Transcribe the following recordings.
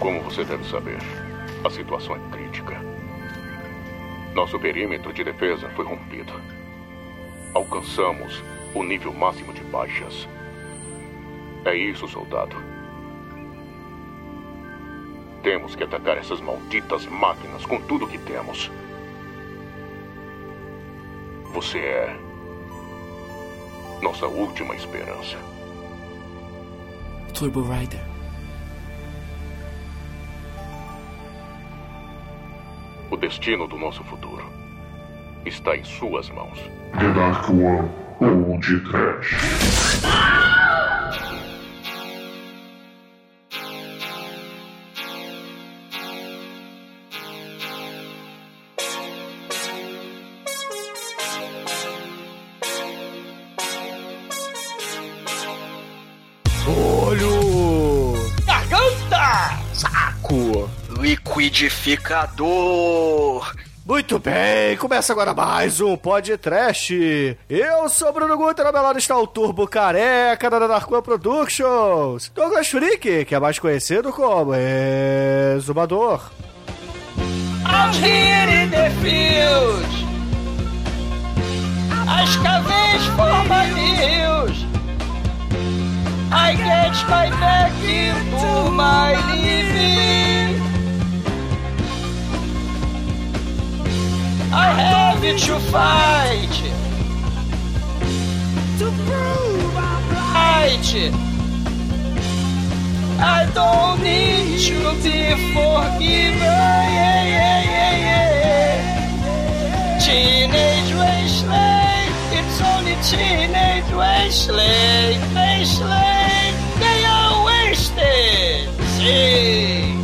Como você deve saber, a situação é crítica. Nosso perímetro de defesa foi rompido. Alcançamos o nível máximo de baixas. É isso, soldado. Temos que atacar essas malditas máquinas com tudo que temos. Você é nossa última esperança. Turbo Rider. O destino do nosso futuro está em suas mãos. The Dark One ou de Trash. Liquidificador! Muito bem, começa agora mais um podcast. Eu sou Bruno Guter, ao meu lado está o Turbo Careca da Darkwan Productions. Douglas Freak, que é mais conhecido como Exumador. Out here in the fields! As caves formam rios! I get my back into my living! I have to fight! To prove I'm right! I don't need to be forgiven. Yeah, yeah, yeah, yeah. Teenage wasteland, it's only teenage wasteland, wasteland. They are wasted. Sim.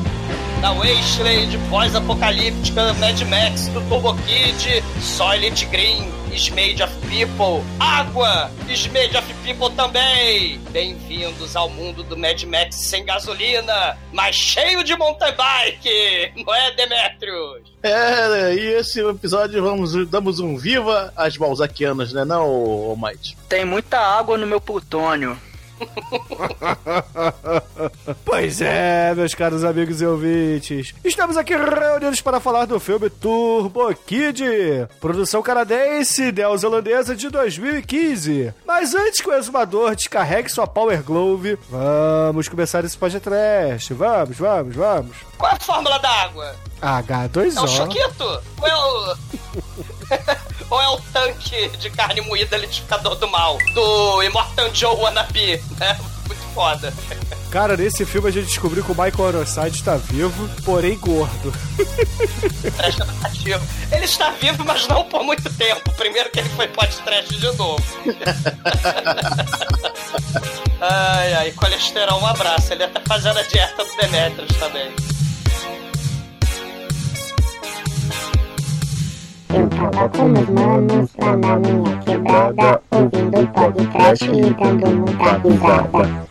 Na Wasteland pós-apocalíptica Mad Max do Turbo Kid, Soylent Green is made of people. Água is made of people também. Bem-vindos ao mundo do Mad Max sem gasolina, mas cheio de mountain bike. Não é, Demetrius? É, e esse episódio vamos damos um viva às balzaquianas, né, não, ô Might? Tem muita água no meu plutônio. Pois é, meus caros amigos e ouvintes. Estamos aqui reunidos para falar do filme Turbo Kid, produção canadense neozelandesa de 2015. Mas antes que o exumador descarregue sua Power Glove, vamos começar esse podcast. Vamos, vamos, vamos. Qual é a fórmula da água? H2O. É o Choquito? Ou é o... Ou é o tanque de carne moída litificador do mal? Do Immortan Joe Wannabe, né? Muito foda. Cara, nesse filme a gente descobriu que o Michael Ironside está vivo, porém gordo. Ele está vivo, mas não por muito tempo. Primeiro que ele foi podcast de novo. ai, ai, colesterol, um abraço. Ele tá fazendo a dieta do Demetrius também. Tava com meus manos lá na minha quebrada, ouvindo podcast e dando muita risada.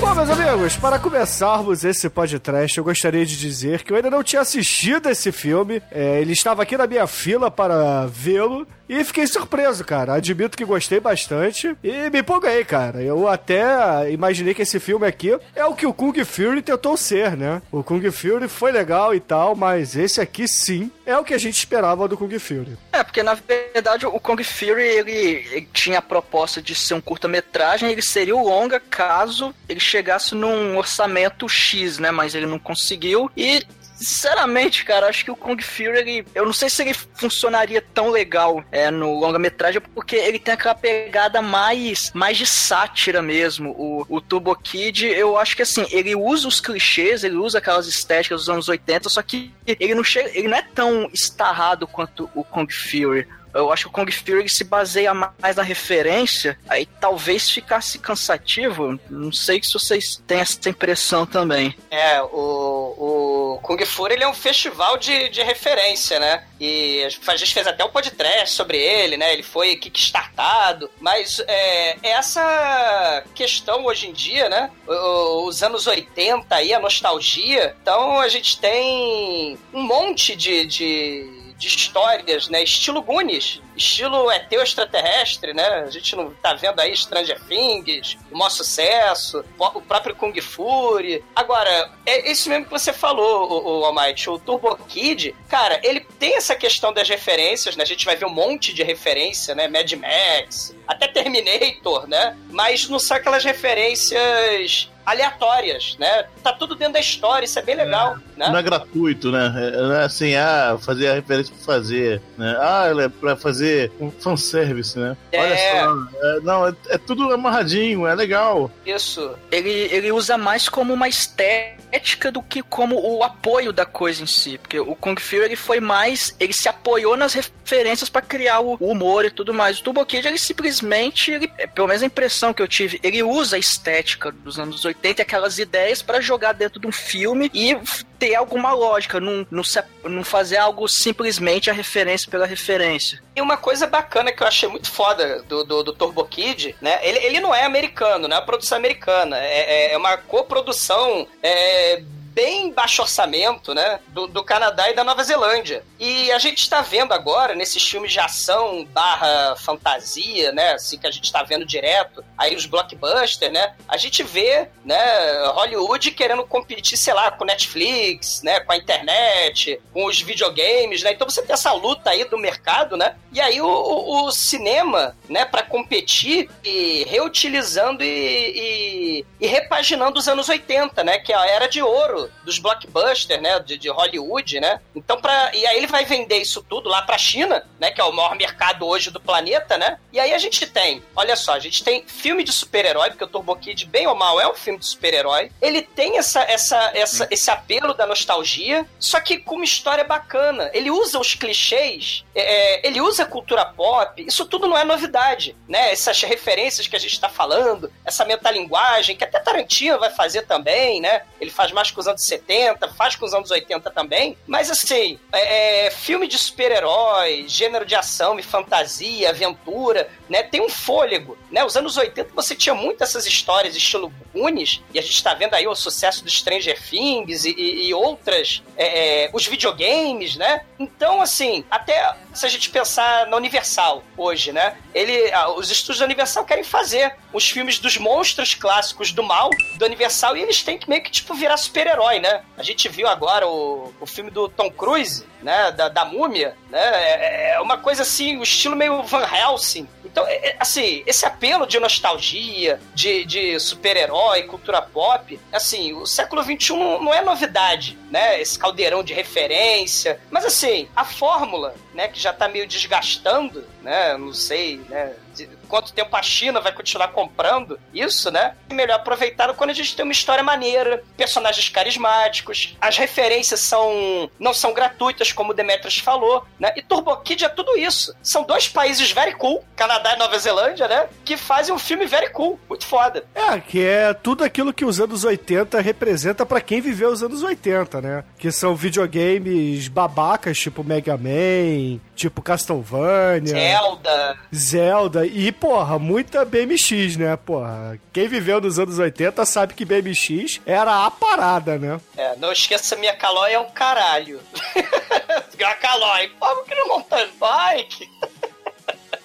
Bom, meus amigos, para começarmos esse podcast, eu gostaria de dizer que eu ainda não tinha assistido esse filme. É, ele estava aqui na minha fila para vê-lo. E fiquei surpreso, cara. Admito que gostei bastante. E me empolguei, cara. Eu até imaginei que esse filme aqui é o que o Kung Fury tentou ser, né? O Kung Fury foi legal e tal, mas esse aqui sim é o que a gente esperava do Kung Fury. É, porque na verdade o Kung Fury ele, ele tinha a proposta de ser um curta-metragem, ele seria o longa caso ele chegasse num orçamento X, né? Mas ele não conseguiu. E Sinceramente, cara, acho que o Kung Fury, ele, eu não sei se ele funcionaria tão legal é, no longa-metragem, porque ele tem aquela pegada mais, mais de sátira mesmo. O, o Turbo Kid, eu acho que assim, ele usa os clichês, ele usa aquelas estéticas dos anos 80, só que ele não, chega, ele não é tão estarrado quanto o Kung Fury. Eu acho que o Kung Fury se baseia mais na referência, aí talvez ficasse cansativo. Não sei se vocês têm essa impressão também. É, o, o Kung Fury ele é um festival de, de referência, né? E a gente fez até um podcast sobre ele, né? Ele foi kickstartado. Mas é, essa questão hoje em dia, né? Os anos 80 aí, a nostalgia. Então a gente tem um monte de, de de histórias, né? Estilo Goonies, estilo ET extraterrestre, né? A gente não tá vendo aí Stranger Things, o maior sucesso, o próprio Kung Fury. Agora, é isso mesmo que você falou, o, o Almighty, o Turbo Kid, cara, ele tem essa questão das referências, né? A gente vai ver um monte de referência, né? Mad Max, até Terminator, né? Mas não são aquelas referências aleatórias, né? Tá tudo dentro da história, isso é bem legal, é, né? Não é gratuito, né? É, não é assim, ah, fazer a referência pra fazer, né? Ah, é pra fazer um fanservice, né? É... Olha só, é, não, é, é, tudo amarradinho, é legal. Isso. Ele, ele usa mais como uma estética do que como o apoio da coisa em si, porque o Kung Fury ele foi mais, ele se apoiou nas referências para criar o humor e tudo mais. O Turbo Kid, ele simplesmente, ele, pelo menos a impressão que eu tive, ele usa a estética dos anos 80 80 aquelas ideias para jogar dentro de um filme e ter alguma lógica, não, não, não fazer algo simplesmente a referência pela referência. E uma coisa bacana que eu achei muito foda do, do, do Turbo Kid, né? Ele, ele não é americano, não é uma produção americana. É, é, é uma coprodução é, bem baixo orçamento, né? Do, do Canadá e da Nova Zelândia. E a gente está vendo agora, nesses filmes de ação barra fantasia, né? Assim que a gente está vendo direto, aí os blockbusters, né? A gente vê, né, Hollywood querendo competir, sei lá, com Netflix, né? Com a internet, com os videogames, né? Então você tem essa luta aí do mercado, né? E aí o, o, o cinema, né, para competir e reutilizando e, e, e repaginando os anos 80, né? Que é a era de ouro dos blockbusters, né, de, de, Hollywood, né? Então para e aí ele vai vender isso tudo lá para China, né, que é o maior mercado hoje do planeta, né? E aí a gente tem, olha só, a gente tem filme de super-herói, porque o Turbo Kid bem ou mal é um filme de super-herói. Ele tem essa essa essa esse apelo da nostalgia, só que com uma história bacana. Ele usa os clichês, é, é ele usa a cultura pop. Isso tudo não é novidade, né? Essas referências que a gente está falando, essa metalinguagem que até Tarantino vai fazer também, né? Ele faz mais com os anos 70, faz com os anos 80 também. Mas assim, é, é filme de super-herói, gênero de ação e fantasia, aventura, né? Tem um fôlego, né? Os anos 80 você tinha muitas essas histórias estilo Goonies, e a gente tá vendo aí o sucesso do Stranger Things e, e, e outras, é, é, os videogames, né? Então, assim, até se a gente pensar na Universal hoje, né? Ele, os estúdios da Universal querem fazer os filmes dos monstros clássicos do mal do Universal e eles têm que meio que, tipo, virar super-herói, né? A gente viu agora o, o filme do Tom Cruise, né? Da, da múmia, né? É, é uma coisa assim, o estilo meio Van Helsing. Então, é, é assim, esse apelo de nostalgia, de, de super-herói, cultura pop, assim, o século XXI não é novidade, né? Esse caldeirão de referência. Mas, assim, a fórmula, né, que já tá meio desgastando, né? Não sei, né? Quanto tempo a China vai continuar comprando isso, né? Melhor aproveitar quando a gente tem uma história maneira, personagens carismáticos, as referências são não são gratuitas, como o Demetrius falou, né? E Turbo Kid é tudo isso. São dois países very cool, Canadá e Nova Zelândia, né? Que fazem um filme very cool, muito foda. É, que é tudo aquilo que os anos 80 representa para quem viveu os anos 80, né? Que são videogames babacas, tipo Mega Man, tipo Castlevania, Zelda. Zelda e porra, muita BMX, né? Porra, quem viveu nos anos 80 sabe que BMX era a parada, né? É, não esqueça, minha calói é um caralho. a calói, como que não montando bike?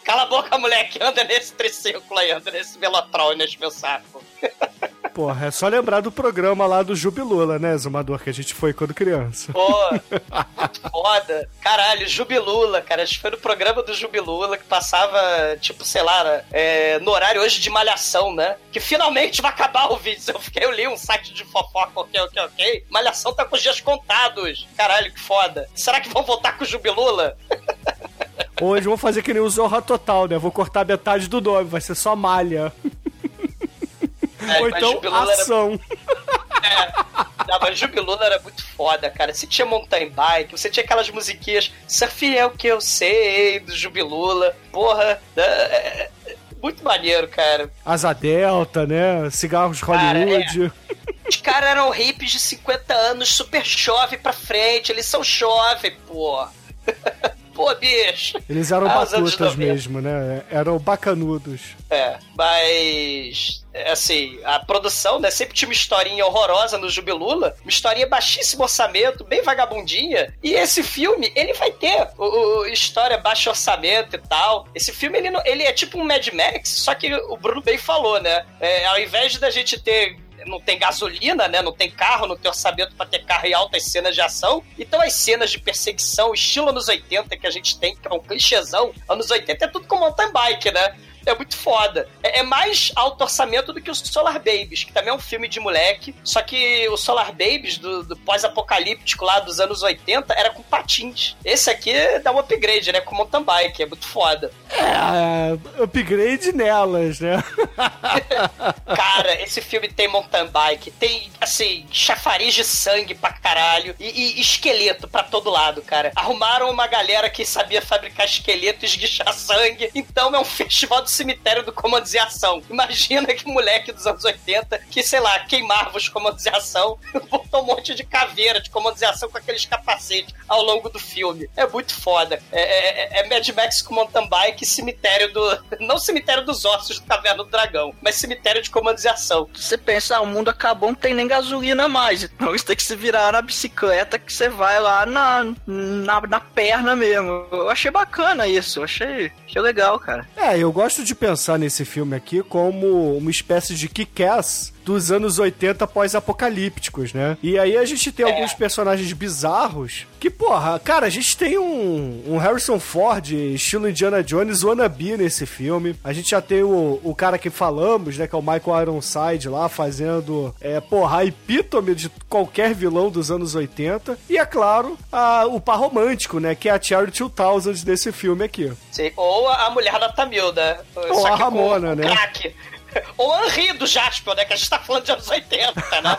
Cala a boca, moleque, anda nesse triciclo aí, anda nesse velotrol, nesse meu saco. Porra, é só lembrar do programa lá do Jubilula, né, Zumador, que a gente foi quando criança. Pô, foda. Caralho, Jubilula, cara. A gente foi no programa do Jubilula que passava, tipo, sei lá, é, no horário hoje de malhação, né? Que finalmente vai acabar o vídeo. Eu fiquei, eu li um site de fofoca, ok, ok, ok. Malhação tá com os dias contados. Caralho, que foda. Será que vão voltar com o Jubilula? Hoje vão fazer que nem o Zorra Total, né? Vou cortar metade do nome, vai ser só malha. É, Ou então, ação. Era... É, não, mas Jubilula era muito foda, cara. Você tinha mountain bike, você tinha aquelas musiquinhas Surf é o que eu sei, do Jubilula. Porra, é, é, muito maneiro, cara. Asa Delta, né? Cigarros Hollywood. Cara, é. Os caras eram hippies de 50 anos, super chove pra frente, eles são chove, pô. Pô, bicho. Eles eram Ah, batutas 90. mesmo, né? Eram bacanudos. É, mas. é, Assim, a produção, né? Sempre tinha uma historinha horrorosa no Jubilula, uma historinha baixíssimo orçamento, bem vagabundinha. E esse filme, ele vai ter o, o- história baixo orçamento e tal. Esse filme, ele, não- ele é tipo um Mad Max, só que o Bruno bem falou, né? É, ao invés da gente ter não tem gasolina, né? Não tem carro, não tem orçamento pra ter carro e altas cenas de ação. Então as cenas de perseguição, estilo anos 80 que a gente tem, que é um clichêzão, anos 80 é tudo com mountain bike, né? É muito foda. É, é mais alto orçamento do que o Solar Babies, que também é um filme de moleque. Só que o Solar Babies, do, do pós-apocalíptico lá dos anos 80, era com patins. Esse aqui dá um upgrade, né? Com mountain bike. É muito foda. É, upgrade nelas, né? Cara, esse filme tem mountain bike, tem, assim, chafariz de sangue pra caralho e, e esqueleto pra todo lado, cara. Arrumaram uma galera que sabia fabricar esqueleto e esguichar sangue, então é um festival do cemitério do Comandos em Ação. Imagina que moleque dos anos 80 que, sei lá, queimava os Comandos em Ação, botou um monte de caveira de Comandos em Ação com aqueles capacetes ao longo do filme. É muito foda. É, é- é Mad Max com mountain bike cemitério do... Não cemitério dos ossos do Caverna do Dragão, mas cemitério de Comandos em Ação. Você pensa, ah, o mundo acabou, não tem nem gasolina mais. Então você tem que se virar na bicicleta que você vai lá na, na, na perna mesmo. Eu achei bacana isso, eu achei, achei legal, cara. É, eu gosto de pensar nesse filme aqui como uma espécie de kick-ass dos anos 80 pós-apocalípticos, né? E aí a gente tem É. alguns personagens bizarros que, porra, cara, a gente tem um, um Harrison Ford, estilo Indiana Jones, wannabe nesse filme. A gente já tem o, o cara que falamos, né, que é o Michael Ironside lá, fazendo, é, porra, a epítome de qualquer vilão dos anos 80. E, é claro, a- o par romântico, né, que é a Cherry 2000 desse filme aqui. Sim, ou a mulher da Tamilda. Ou a Ramona, né? Crack. A Henri do Jasper, né? Que a gente tá falando de anos 80, né?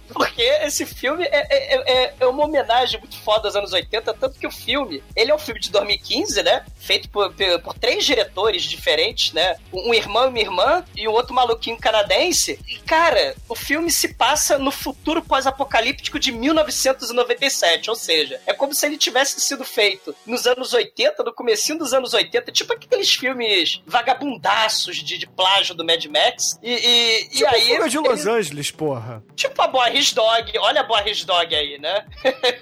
Porque esse filme é, é, é- é uma homenagem muito foda aos anos 80, tanto que o filme, ele é um filme de 2015, né? Feito por, por, por três diretores diferentes, né? Um irmão e uma irmã e um outro maluquinho canadense. E, cara, o filme se passa no futuro pós-apocalíptico de 1997, ou seja, é como se ele tivesse sido feito nos anos 80, no comecinho dos anos 80, tipo aqueles filmes vagabundaços de, de plágio do Mad Max. E, e, e Tipo aí... Fuga de Los ele- Angeles, porra. Tipo a Boris Dog, olha a Boris Dog aí, né?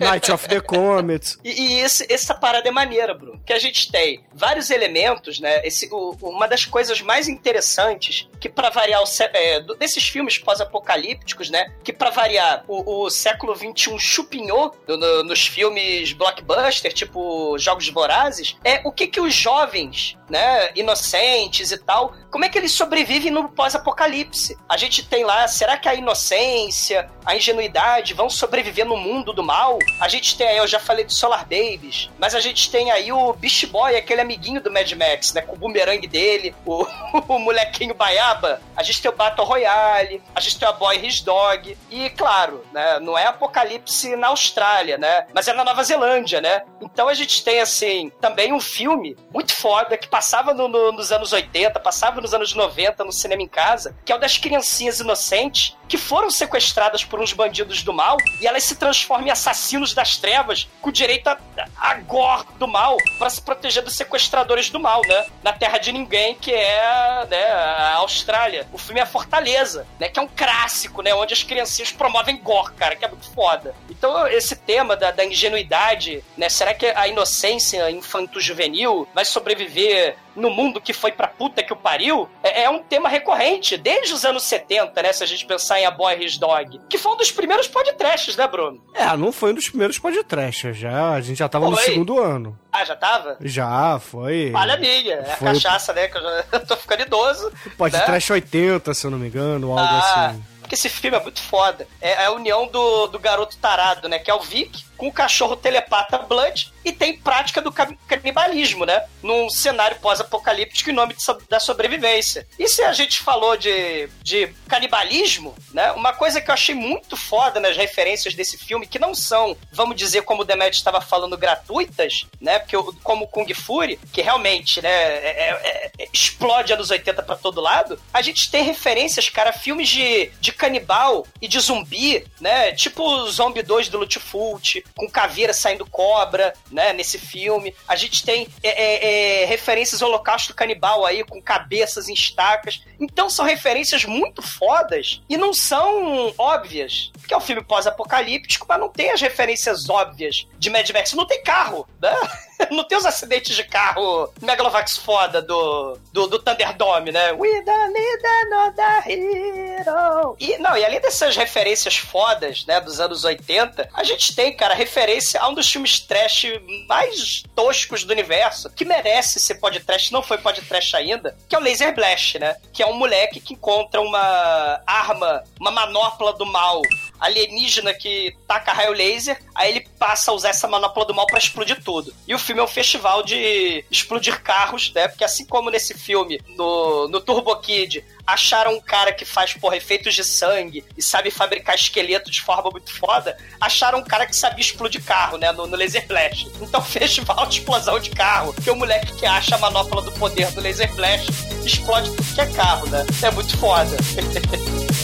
Night of the Comet. E, e esse- essa parada é maneira, Bruno. Que a gente tem vários elementos, né? Esse, o- uma das coisas mais interessantes que, pra variar, o, é, desses filmes pós-apocalípticos, né? Que, pra variar, o, o século XXI chupinhou no- no- nos filmes blockbuster, tipo Jogos Vorazes, é o que que os jovens, né? Inocentes e tal, como é que eles sobrevivem no pós-apocalipse? A gente tem lá, será que a inocência, a ingenuidade vão sobreviver no mundo do mal? A gente tem aí, eu já falei de Solar Babies, mas a gente tem aí o Beast Boy, aquele amiguinho do Mad Max, né? Com o bumerangue dele, o, o molequinho baiaba. A gente tem o Battle Royale, a gente tem a Boy His Dog. E, claro, né? Não é apocalipse na Austrália, né? Mas é na Nova Zelândia, né? Então a gente tem, assim, também um filme muito foda que passava no- no- nos anos 80, passava nos anos 90 no cinema em casa, que é o das criancinhas inocentes que foram sequestradas por uns bandidos do mal e elas se transformam em assassinos das trevas com direito a, a gore do mal para se proteger dos sequestradores do mal, né? Na terra de ninguém, que é né, a Austrália. O filme é Fortaleza, né? Que é um clássico, né? Onde as criancinhas promovem gore, cara, que é muito foda. Então, esse tema da, da ingenuidade, né? Será que a inocência infanto-juvenil vai sobreviver no mundo que foi pra puta que o pariu? É, é um tema recorrente desde os anos 70, né? Se a gente pensar em A Boy His Dog. Que foi um dos primeiros podcasts, né, Bruno? É, não foi um dos primeiros podcasts, já. A gente já tava no Foi. segundo ano. Ah, já tava? Já, foi. Falha minha. É a Foi- cachaça, né? Que eu já tô ficando idoso. Podcast 80, se eu não me engano, algo Ah, assim. Porque esse filme é muito foda. É a união do, do garoto tarado, né? Que é o Vic, com o cachorro telepata Blood e tem prática do ca- canibalismo, né? Num cenário pós-apocalíptico em nome de da sobrevivência. E se a gente falou de, de canibalismo, né? Uma coisa que eu achei muito foda nas referências desse filme, que não são, vamos dizer, como o Demet estava falando, gratuitas, né? Porque como Kung Fury, que realmente, né, é- é- é- explode anos 80 pra todo lado, a gente tem referências, cara, filmes de, de canibal e de zumbi, né? Tipo Zombie 2 do Lutfult, com caveira saindo cobra, né? Nesse filme. A gente tem é, é, é, referências ao holocausto canibal aí, com cabeças em estacas. Então são referências muito fodas e não são óbvias. Porque é um filme pós-apocalíptico, mas não tem as referências óbvias de Mad Max. Não tem carro, né? Não tem os acidentes de carro Megalovax foda do, do, do Thunderdome, né? We don't need another hero. E, não, e além dessas referências fodas, né, dos anos 80, a gente tem, cara, referência a um dos filmes trash mais toscos do universo, que merece ser podcast, não foi podcast ainda, que é o Laser Blast, né? Que é um moleque que encontra uma arma, uma manopla do mal alienígena que taca raio laser, aí ele passa a usar essa manopla do mal para explodir tudo. E o filme é um festival de explodir carros, né? Porque assim como nesse filme, no, no Turbo Kid, acharam um cara que faz, porra, efeitos de sangue e sabe fabricar esqueleto de forma muito foda, acharam um cara que sabia explodir carro, né, no, no Laser Blast. Então, festival de explosão de carro, que o moleque que acha a manopla do poder do Laser Blast explode tudo que é carro, né? É muito foda.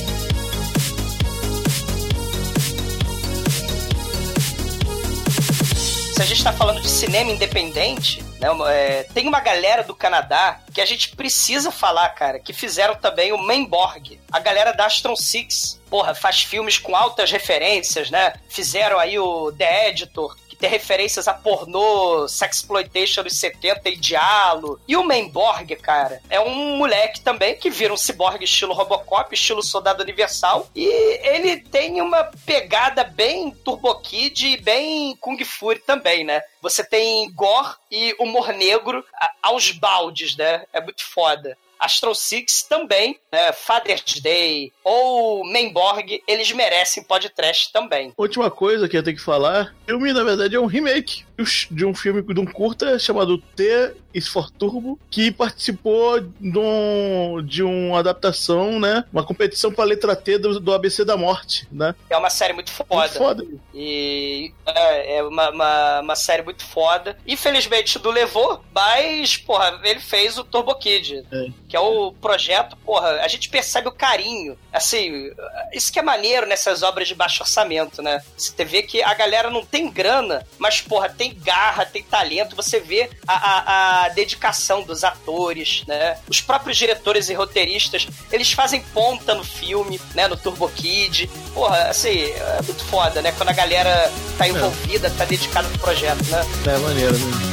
se a gente tá falando de cinema independente, né, é, tem uma galera do Canadá que a gente precisa falar, cara, que fizeram também o Mainborg, a galera da Astron Six. Porra, faz filmes com altas referências, né? Fizeram aí o The Editor, ter referências a pornô, sexploitation dos 70 e diálogo. E o Mainborg, cara, é um moleque também que vira um ciborgue estilo Robocop, estilo Soldado Universal. E ele tem uma pegada bem Turbo Kid e bem Kung Fury também, né? Você tem gore e humor negro aos baldes, né? É muito foda. Astro Six também, né, Father's Day ou Mainborg, eles merecem podcast também. Última coisa que eu tenho que falar, o filme na verdade é um remake de um filme de um curta chamado T for Turbo, que participou de, um, de uma adaptação, né? Uma competição para a letra T do, do, ABC da Morte, né? É uma série muito foda. Muito foda. E é, é uma, uma, uma, série muito foda. Infelizmente não levou, mas, porra, ele fez o Turbo Kid, é. que é o projeto, porra, a gente percebe o carinho. Assim, isso que é maneiro nessas obras de baixo orçamento, né? Você vê que a galera não tem grana, mas, porra, tem garra, tem talento, você vê a, a, a dedicação dos atores, né? Os próprios diretores e roteiristas, eles fazem ponta no filme, né? No Turbo Kid. Porra, assim, é muito foda, né? Quando a galera tá é. envolvida, é. tá dedicada no projeto, né? É maneiro, né?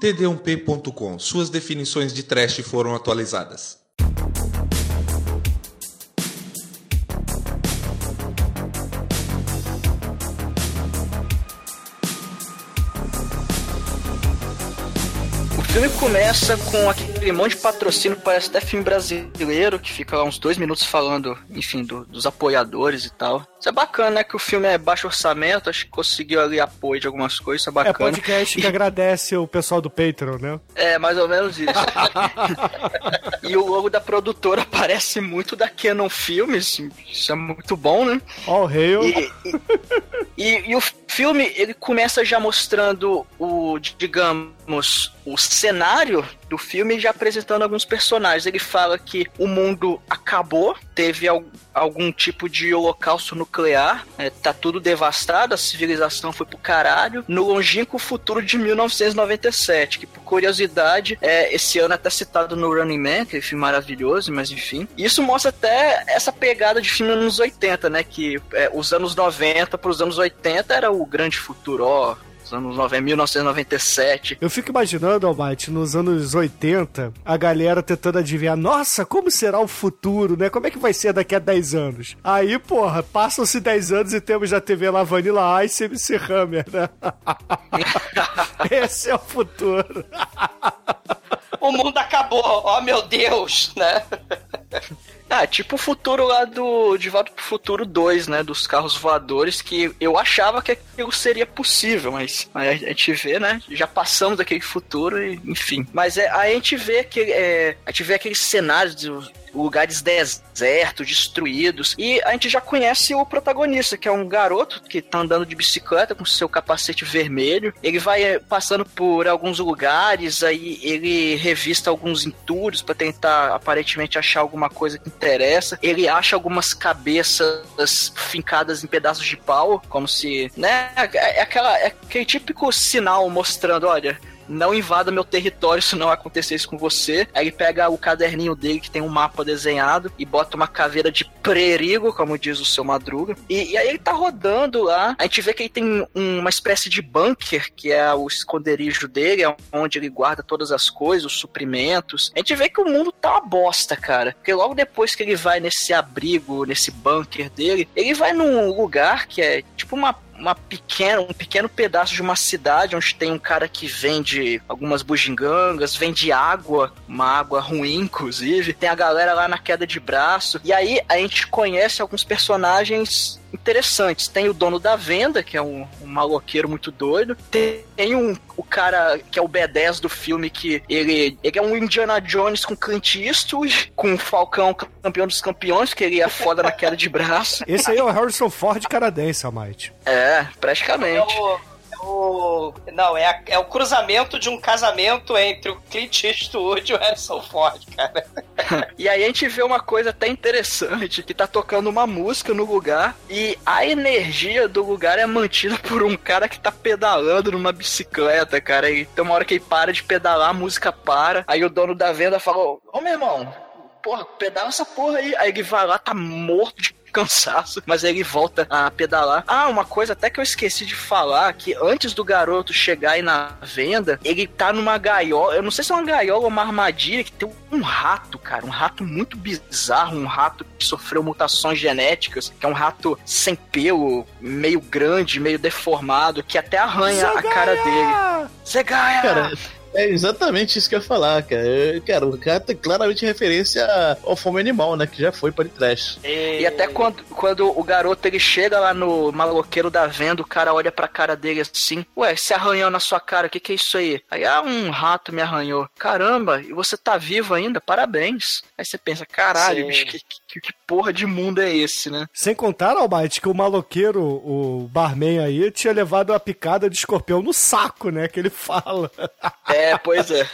td1p.com. Suas definições de trash foram atualizadas. Filme começa com aquele monte de patrocínio, parece até filme brasileiro, que fica lá uns dois minutos falando, enfim, do, dos apoiadores e tal. Isso é bacana, né? Que o filme é baixo orçamento, acho que conseguiu ali apoio de algumas coisas, isso é bacana. É podcast que agradece o pessoal do Patreon, né? É, mais ou menos isso. e o logo da produtora parece muito da Canon Filmes, isso é muito bom, né? All hail. E, e, e, e o filme, ele começa já mostrando o, digamos, o cenário do filme já apresentando alguns personagens. Ele fala que o mundo acabou, teve algum tipo de holocausto nuclear, é, tá tudo devastado, a civilização foi pro caralho, no longínquo futuro de 1997, que por curiosidade, é, esse ano é até citado no Running Man, que um filme maravilhoso, mas enfim. Isso mostra até essa pegada de filme nos 80, né, que é, os anos 90 para os anos 80 era o grande futuro, ó, anos 90, 1997. Eu fico imaginando, Almighty, nos anos 80, a galera tentando adivinhar, nossa, como será o futuro, né? Como é que vai ser daqui a 10 anos? Aí, porra, passam-se 10 anos e temos já TV lá Vanilla Ice e MC Hammer, né? Esse é o futuro. o mundo acabou, oh meu Deus, né? Ah, tipo o futuro lá do De Volta pro Futuro 2, né? Dos carros voadores, que eu achava que aquilo seria possível, mas, a gente vê, né? Já passamos daquele futuro e, enfim. Mas é, a gente vê que é, a gente vê aqueles cenários lugares desertos, destruídos. E a gente já conhece o protagonista, que é um garoto que tá andando de bicicleta com seu capacete vermelho. Ele vai eh, passando por alguns lugares, aí ele revista alguns entulhos para tentar aparentemente achar alguma coisa que interessa. Ele acha algumas cabeças fincadas em pedaços de pau, como se, né, é aquela é aquele típico sinal mostrando, olha, não invada meu território se não acontecer isso com você. Aí ele pega o caderninho dele que tem um mapa desenhado e bota uma caveira de perigo, como diz o seu Madruga. E, e aí ele tá rodando lá. A gente vê que ele tem uma espécie de bunker, que é o esconderijo dele, é onde ele guarda todas as coisas, os suprimentos. A gente vê que o mundo tá uma bosta, cara. Porque logo depois que ele vai nesse abrigo, nesse bunker dele, ele vai num lugar que é tipo uma uma pequena, um pequeno pedaço de uma cidade onde tem um cara que vende algumas bugigangas, vende água, uma água ruim, inclusive. Tem a galera lá na queda de braço. E aí a gente conhece alguns personagens interessantes. Tem o dono da venda, que é um, um maloqueiro muito doido. Tem, tem um, o cara que é o B10 do filme, que ele, ele é um Indiana Jones com Clint Eastwood, com o Falcão campeão dos campeões, que ele é foda na queda de braço. Esse aí é o Harrison Ford canadense, Almighty. É, praticamente. É o, o- não, é, a- é o cruzamento de um casamento entre o Clint Eastwood e o Harrison Ford, cara. E aí a gente vê uma coisa até interessante, que tá tocando uma música no lugar e a energia do lugar é mantida por um cara que tá pedalando numa bicicleta, cara. E tem uma hora que ele para de pedalar, a música para. Aí o dono da venda falou: Ô meu irmão, porra, pedala essa porra aí. Aí ele vai lá, tá morto de cansaço, mas aí ele volta a pedalar. Ah, uma coisa até que eu esqueci de falar, que antes do garoto chegar aí na venda, ele tá numa gaiola, eu não sei se é uma gaiola ou uma armadilha, que tem um rato, cara, um rato muito bizarro, um rato que sofreu mutações genéticas, que é um rato sem pelo, meio grande, meio deformado, que até arranha a cara dele. Zegaia! Cara, é exatamente isso que eu ia falar, cara. Eu- Cara, o cara tem claramente referência ao Fome Animal, né? Que já foi para trash. E até quando, quando o garoto ele chega lá no maloqueiro da venda, o cara olha pra cara dele assim: Ué, se arranhou na sua cara, o que, que é isso aí? Aí, ah, um rato me arranhou. Caramba, e você tá vivo ainda? Parabéns. Aí você pensa: caralho, Sim. bicho, que, que, que porra de mundo é esse, né? Sem contar, Almighty, que o maloqueiro, o barman aí, tinha levado a picada de escorpião no saco, né? Que ele fala. É, pois é.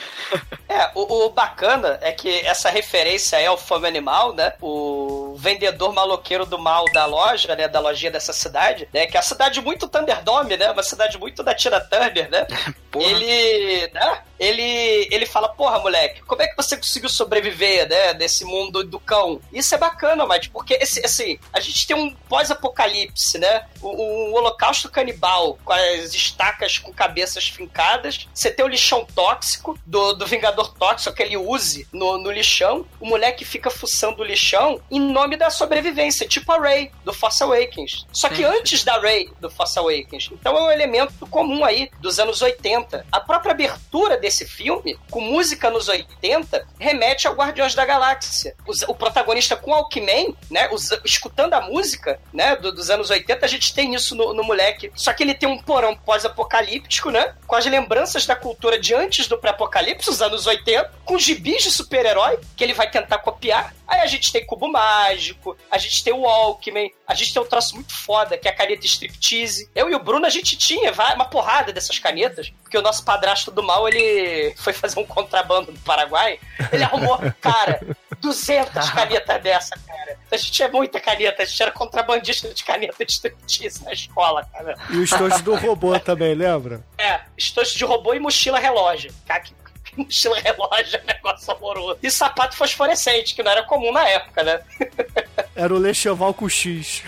É, o, o bacana é que essa referência é ao Fome Animal, né? O vendedor maloqueiro do mal da loja, né? Da lojinha dessa cidade, né? Que é a cidade muito Thunderdome, né? Uma cidade muito da Tina Turner, né? Porra. Ele, né? Ele, ele fala, porra, moleque, como é que você conseguiu sobreviver, né? Desse mundo do cão? Isso é bacana, porque, esse, assim, a gente tem um pós-apocalipse, né? Um, um holocausto canibal com as estacas com cabeças fincadas. Você tem o lixão tóxico do, do Vingador Tóxico, aquele use no, no lixão. O moleque fica fuçando o lixão em nome da sobrevivência, tipo a Ray do Force Awakens. Só que antes da Ray do Force Awakens. Então é um elemento comum aí dos anos 80. A própria abertura desse filme, com música nos 80, remete ao Guardiões da Galáxia. Os- O, protagonista com Alckmin, né, usa- escutando a música, né, do- dos anos 80, a gente tem isso no, no moleque. Só que ele tem um porão pós-apocalíptico, né, com as lembranças da cultura de antes do pré-apocalipse, os anos 80, com gibis de super-herói, que ele vai tentar copiar. Aí a gente tem Cubo Mágico, a gente tem o Walkman, a gente tem um troço muito foda, que é a caneta striptease. Eu e o Bruno, a gente tinha vai- uma porrada dessas canetas, porque o nosso padrasto do mal, ele foi fazer um contrabando no Paraguai, ele arrumou, cara, 200 canetas dessa, cara. A gente tinha muita caneta, a gente era contrabandista de caneta de striptease na escola, cara. E o estojo do robô também, lembra? É, estojo de robô e mochila relógio. Cara, que mochila relógio é um negócio horroroso. E sapato fosforescente, que não era comum na época, né? Era o Lecheval com X.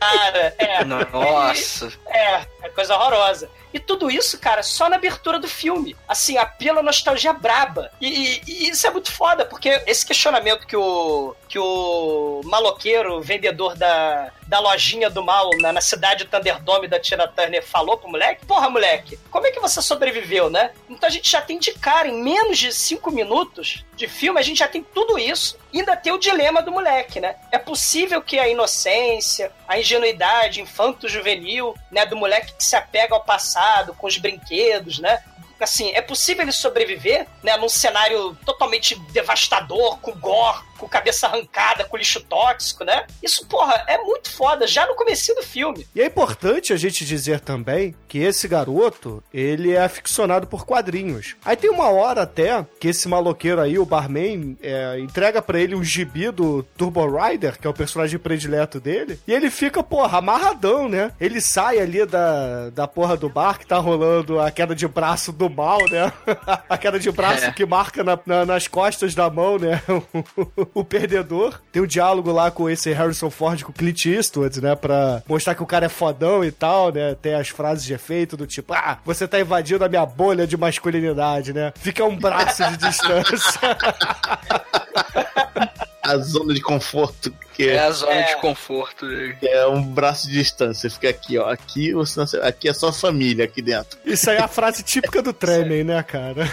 Cara, é. Nossa. É, é coisa horrorosa. E tudo isso, cara, só na abertura do filme. Assim, apela à nostalgia braba. E, e- e isso é muito foda, porque esse questionamento que o, que o maloqueiro, vendedor da, da lojinha do mal na, na cidade Thunderdome da Tina Turner falou pro moleque, porra, moleque, como é que você sobreviveu, né? Então a gente já tem de cara, em menos de cinco minutos de filme, a gente já tem tudo isso. E ainda tem o dilema do moleque, né? É possível que a inocência, a ingenuidade infanto-juvenil, né, do moleque que se apega ao passado, com os brinquedos, né? Assim, é possível ele sobreviver, né, num cenário totalmente devastador, com gore, com cabeça arrancada, com lixo tóxico, né? Isso, porra, é muito foda, já no começo do filme. E é importante a gente dizer também que esse garoto, ele é aficionado por quadrinhos. Aí tem uma hora até que esse maloqueiro aí, o barman, é, entrega pra ele um gibi do Turbo Rider, que é o personagem predileto dele, e ele fica, porra, amarradão, né? Ele sai ali da, da porra do bar que tá rolando a queda de braço do mal, né? a queda de braço É. que marca na- na- nas costas da mão, né? o perdedor. Tem um diálogo lá com esse Harrison Ford, com o Clint Eastwood, né? Pra mostrar que o cara é fodão e tal, né? Tem as frases de efeito do tipo, ah, você tá invadindo a minha bolha de masculinidade, né? Fica um braço de distância. A zona de conforto, que É é, a zona É. de conforto. né? é um braço de distância. Fica aqui, ó. Aqui, você, não- aqui é só família aqui dentro. Isso aí é a frase típica do Tremen, né, cara?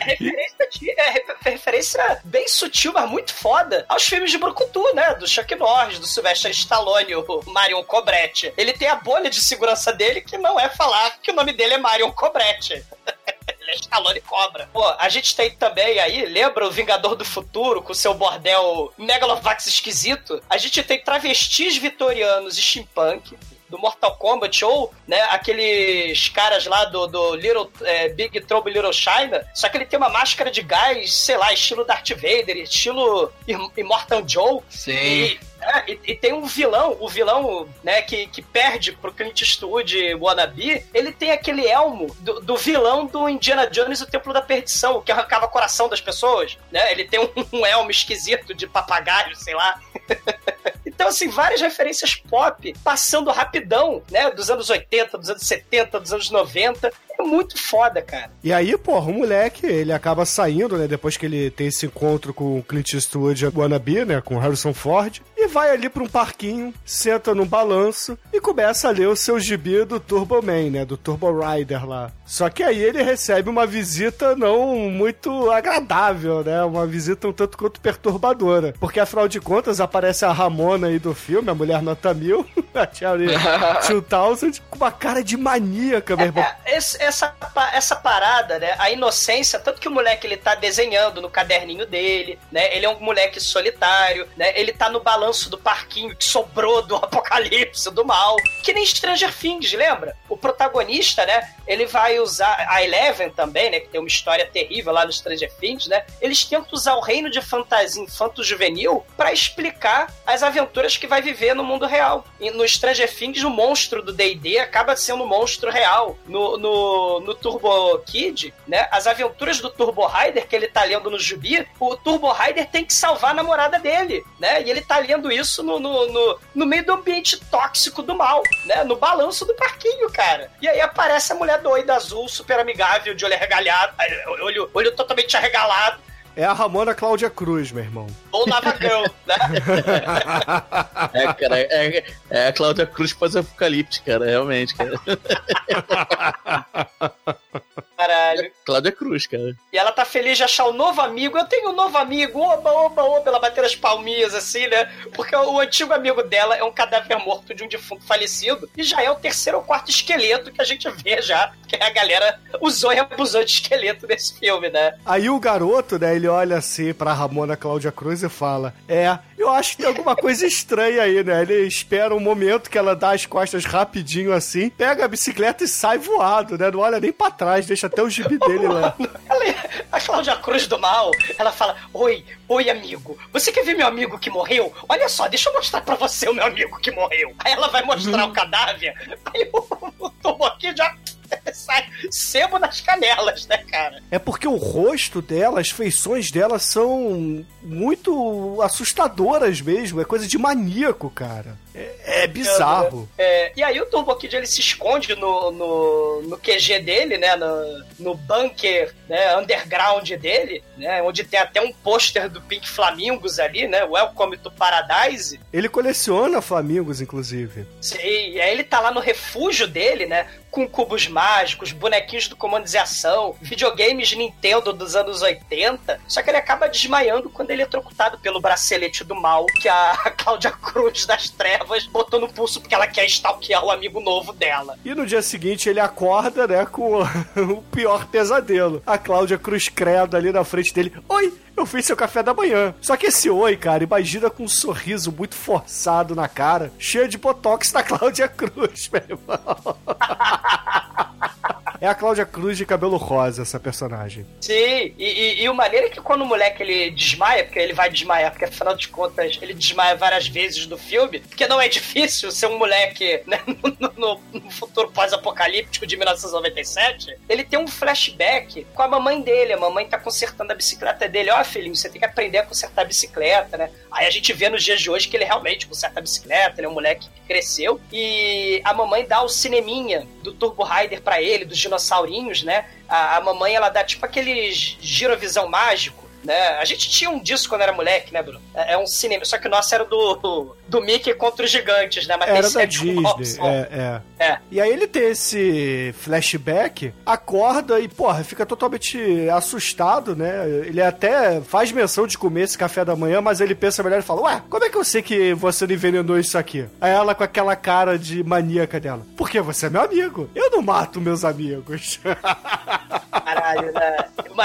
referência, de- é, re- referência bem sutil, mas muito foda aos filmes de Brucutu, né? Do Chuck Norris, do Sylvester Stallone, o Marion Cobretti. Ele tem a bolha de segurança dele que não é falar que o nome dele é Marion Cobretti. É Stallone Cobra. Pô, a gente tem também aí, lembra o Vingador do Futuro com seu bordel Megalovax esquisito? A gente tem travestis vitorianos e steampunk do Mortal Kombat, ou, né, aqueles caras lá do, do Little, é, Big Trouble Little China, só que ele tem uma máscara de gás, sei lá, estilo Darth Vader, estilo Im- Immortal Joe. Sim. E, é, e, e tem um vilão, o vilão, né, que, que perde pro Clint Eastwood Wannabe, ele tem aquele elmo do, do vilão do Indiana Jones o Templo da Perdição, que arrancava o coração das pessoas, né? Ele tem um, um elmo esquisito de papagaio, sei lá. Então, assim, várias referências pop passando rapidão, né? Dos anos 80, dos anos 70, dos anos 90. É muito foda, cara. E aí, porra, o moleque, ele acaba saindo, né? Depois que ele tem esse encontro com o Clint Eastwood e a Wannabe, né? Com Harrison Ford. E vai ali pra um parquinho, senta num balanço e começa a ler o seu gibi do Turbo Man, né? Do Turbo Rider lá. Só que aí ele recebe uma visita não muito agradável, né? Uma visita um tanto quanto perturbadora. Porque afinal de contas aparece a Ramona aí do filme, a mulher nota mil, a Cherry 2000, com uma cara de maníaca, meu irmão. É, esse- essa, essa parada, né? A inocência, tanto que o moleque ele tá desenhando no caderninho dele, né? Ele é um moleque solitário, né? Ele tá no balanço do parquinho que sobrou do apocalipse, do mal. Que nem Stranger Things, lembra? O protagonista, né? Ele vai usar. A Eleven também, né? Que tem uma história terrível lá no Stranger Things, né? Eles tentam usar o reino de fantasia infanto-juvenil pra explicar as aventuras que vai viver no mundo real. E no Stranger Things, o monstro do D&D acaba sendo um monstro real. No, no, no Turbo Kid, né? As aventuras do Turbo Rider que ele tá lendo no Jubi, o Turbo Rider tem que salvar a namorada dele, né? E ele tá lendo isso no, no, no, no meio do ambiente tóxico do mal, né? No balanço do parquinho, cara. E aí aparece a mulher doida azul, super amigável, de olho arregalhado, olho, olho totalmente arregalado, É a Ramona Cláudia Cruz, meu irmão. Ou Navagão, né? É, cara, é, é a Cláudia Cruz pós-apocalipse, cara, realmente, cara. Caralho. Cláudia Cruz, cara. E ela tá feliz de achar um novo amigo. Eu tenho um novo amigo. Oba, oba, oba. Ela bater as palminhas assim, né? Porque o antigo amigo dela é um cadáver morto de um defunto falecido. E já é o terceiro ou quarto esqueleto que a gente vê já. Que a galera usou e abusou de esqueleto nesse filme, né? Aí o garoto, né, ele olha assim pra Ramona Cláudia Cruz e fala: É, eu acho que tem alguma coisa estranha aí, né? Ele espera um momento que ela dá as costas rapidinho assim, pega a bicicleta e sai voado, né? Não olha nem pra trás, deixa até o gibi dele lá. Ela, a Cláudia Cruz do Mal, ela fala: Oi, oi, amigo. Você quer ver meu amigo que morreu? Olha só, deixa eu mostrar pra você o meu amigo que morreu. Aí ela vai mostrar o cadáver. Aí o Tom aqui já sai sebo nas canelas, né, cara? É porque o rosto dela, as feições dela são muito assustadoras mesmo. É coisa de maníaco, cara. É, é bizarro. É, e aí o Turbo Kid ele se esconde no, no, no QG dele, né? No, no bunker né, underground dele, né? Onde tem até um pôster do Pink Flamingos ali, né? Welcome to Paradise. Ele coleciona flamingos, inclusive. Sim, e aí ele tá lá no refúgio dele, né? Com cubos mágicos, bonequinhos do comando ação, videogames Nintendo dos anos 80. Só que ele acaba desmaiando quando ele é trocutado pelo bracelete do mal, que a Cláudia Cruz das trevas botou no pulso porque ela quer stalkear o amigo novo dela. E no dia seguinte ele acorda, né, com o pior pesadelo. A Cláudia Cruz Credo ali na frente dele. Oi, eu fiz seu café da manhã. Só que esse oi, cara, imagina com um sorriso muito forçado na cara, cheio de botox da Cláudia Cruz, meu irmão. É a Cláudia Cruz de cabelo rosa, essa personagem. Sim, e, e, e o maneiro é que quando o moleque ele desmaia, porque ele vai desmaiar, porque afinal de contas ele desmaia várias vezes no filme, porque não é difícil ser um moleque né, no, no- no futuro pós-apocalíptico de 1997. Ele tem um flashback com a mamãe dele. A mamãe tá consertando a bicicleta dele. Ó, filhinho, você tem que aprender a consertar a bicicleta, né? Aí a gente vê nos dias de hoje que ele realmente conserta a bicicleta, ele é um moleque que cresceu. E a mamãe dá o cineminha do Turbo Rider pra ele, dos dinossaurinhos, né? A, a mamãe, ela dá tipo aquele girovisão mágico. Né? A gente tinha um disso quando era moleque, né, Bruno? É, é um cinema, só que o nosso era do, do, Mickey contra os gigantes, né? Mas Era da Disney, é, é. É. E aí ele tem esse flashback, acorda e, porra, fica totalmente assustado, né? Ele até faz menção de comer esse café da manhã, mas ele pensa melhor e fala, ué, como é que eu sei que você não envenenou isso aqui? Aí ela com aquela cara de maníaca dela, porque você é meu amigo, eu não mato meus amigos. Caralho, né?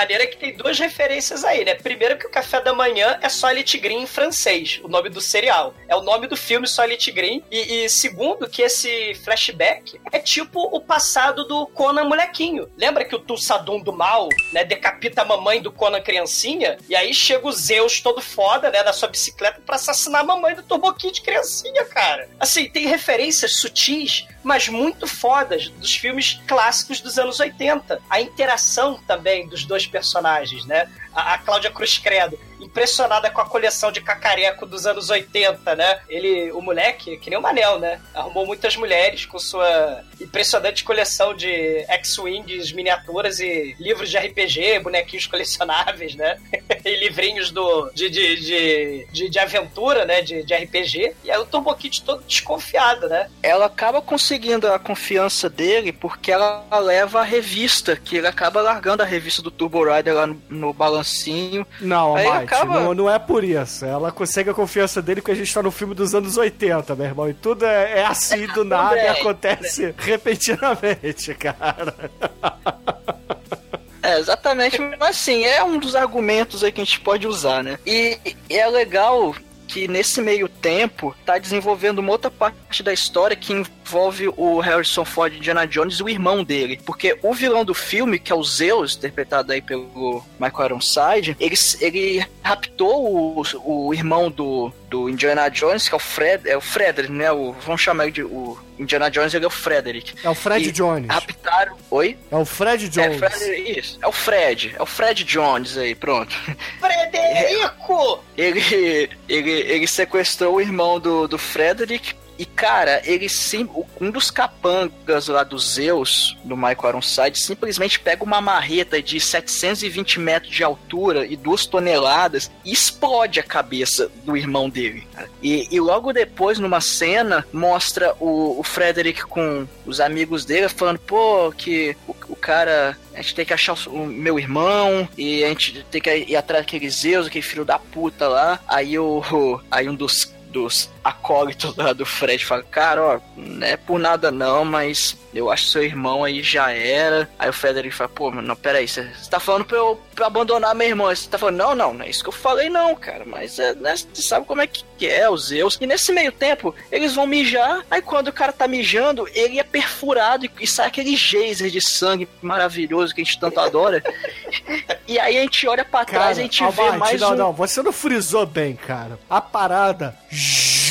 É que tem duas referências aí, né? Primeiro que o café da manhã é Solid Green em francês, o nome do cereal. É o nome do filme Solid Green. E, e segundo que esse flashback é tipo o passado do Conan molequinho. Lembra que o Tulsadum do mal, né, decapita a mamãe do Conan criancinha? E aí chega o Zeus todo foda, né, da sua bicicleta pra assassinar a mamãe do Turbo Kid criancinha, cara. Assim, tem referências sutis, mas muito fodas dos filmes clássicos dos anos 80. A interação também dos dois personagens, né? A, a Cláudia Cruz Credo, impressionada com a coleção de cacareco dos anos 80, né? Ele, o moleque, que nem o Manel, né? Arrumou muitas mulheres com sua impressionante coleção de X-Wings, miniaturas e livros de RPG, bonequinhos colecionáveis, né? e livrinhos do, de, de, de, de, de aventura, né? De, de RPG. E aí o Turbo Kid todo desconfiado, né? Ela acaba conseguindo a confiança dele porque ela leva a revista, que ele acaba largando a revista do Turbo Rider lá no, no balancinho. Não, Aí Mike, acaba- não, não é por isso. Ela consegue a confiança dele porque a gente tá no filme dos anos 80, meu irmão. E tudo é, é assim do nada e Também, acontece repentinamente, cara. É, exatamente, mas assim, é um dos argumentos aí que a gente pode usar, né? E, e é legal que nesse meio tempo tá desenvolvendo uma outra parte da história que envolve o Harrison Ford Indiana Jones e o irmão dele. Porque o vilão do filme, que é o Zeus, interpretado aí pelo Michael Ironside, ele, ele raptou o, o irmão do, do Indiana Jones, que é o Fred, é o Frederick, né? O, vamos chamar ele de o Indiana Jones, ele é o Frederick. É o Fred E Jones. Raptaram. Oi? É o Fred É, Jones. Fred, isso. É o Fred. É o Fred Jones aí, pronto. Frederico! Ele, ele, ele sequestrou o irmão do, do Frederick. E, cara, ele sim, um dos capangas lá do Zeus, do Michael Ironside, simplesmente pega uma marreta de 720 metros de altura e duas toneladas e explode a cabeça do irmão dele. E, e logo depois, numa cena, mostra o, o Frederick com os amigos dele falando, pô, que o, o cara a gente tem que achar o, meu irmão e a gente tem que ir atrás daquele Zeus, aquele filho da puta lá. Aí o- aí um dos dos acólitos lá do Fred fala, cara, ó, não é por nada não, mas eu acho que seu irmão aí já era. Aí o Frederick fala, pô, mas não, peraí, você tá falando pra eu, pra abandonar meu irmão. Você tá falando, não, não, não é isso que eu falei não, cara, mas é, né, você sabe como é que é, os Zeus. E nesse meio tempo, eles vão mijar, aí quando o cara tá mijando, ele é perfurado e, e sai aquele geyser de sangue maravilhoso que a gente tanto adora. e aí a gente olha pra trás e a gente vê Almighty, mais não, um... não, você não frisou bem, cara. A parada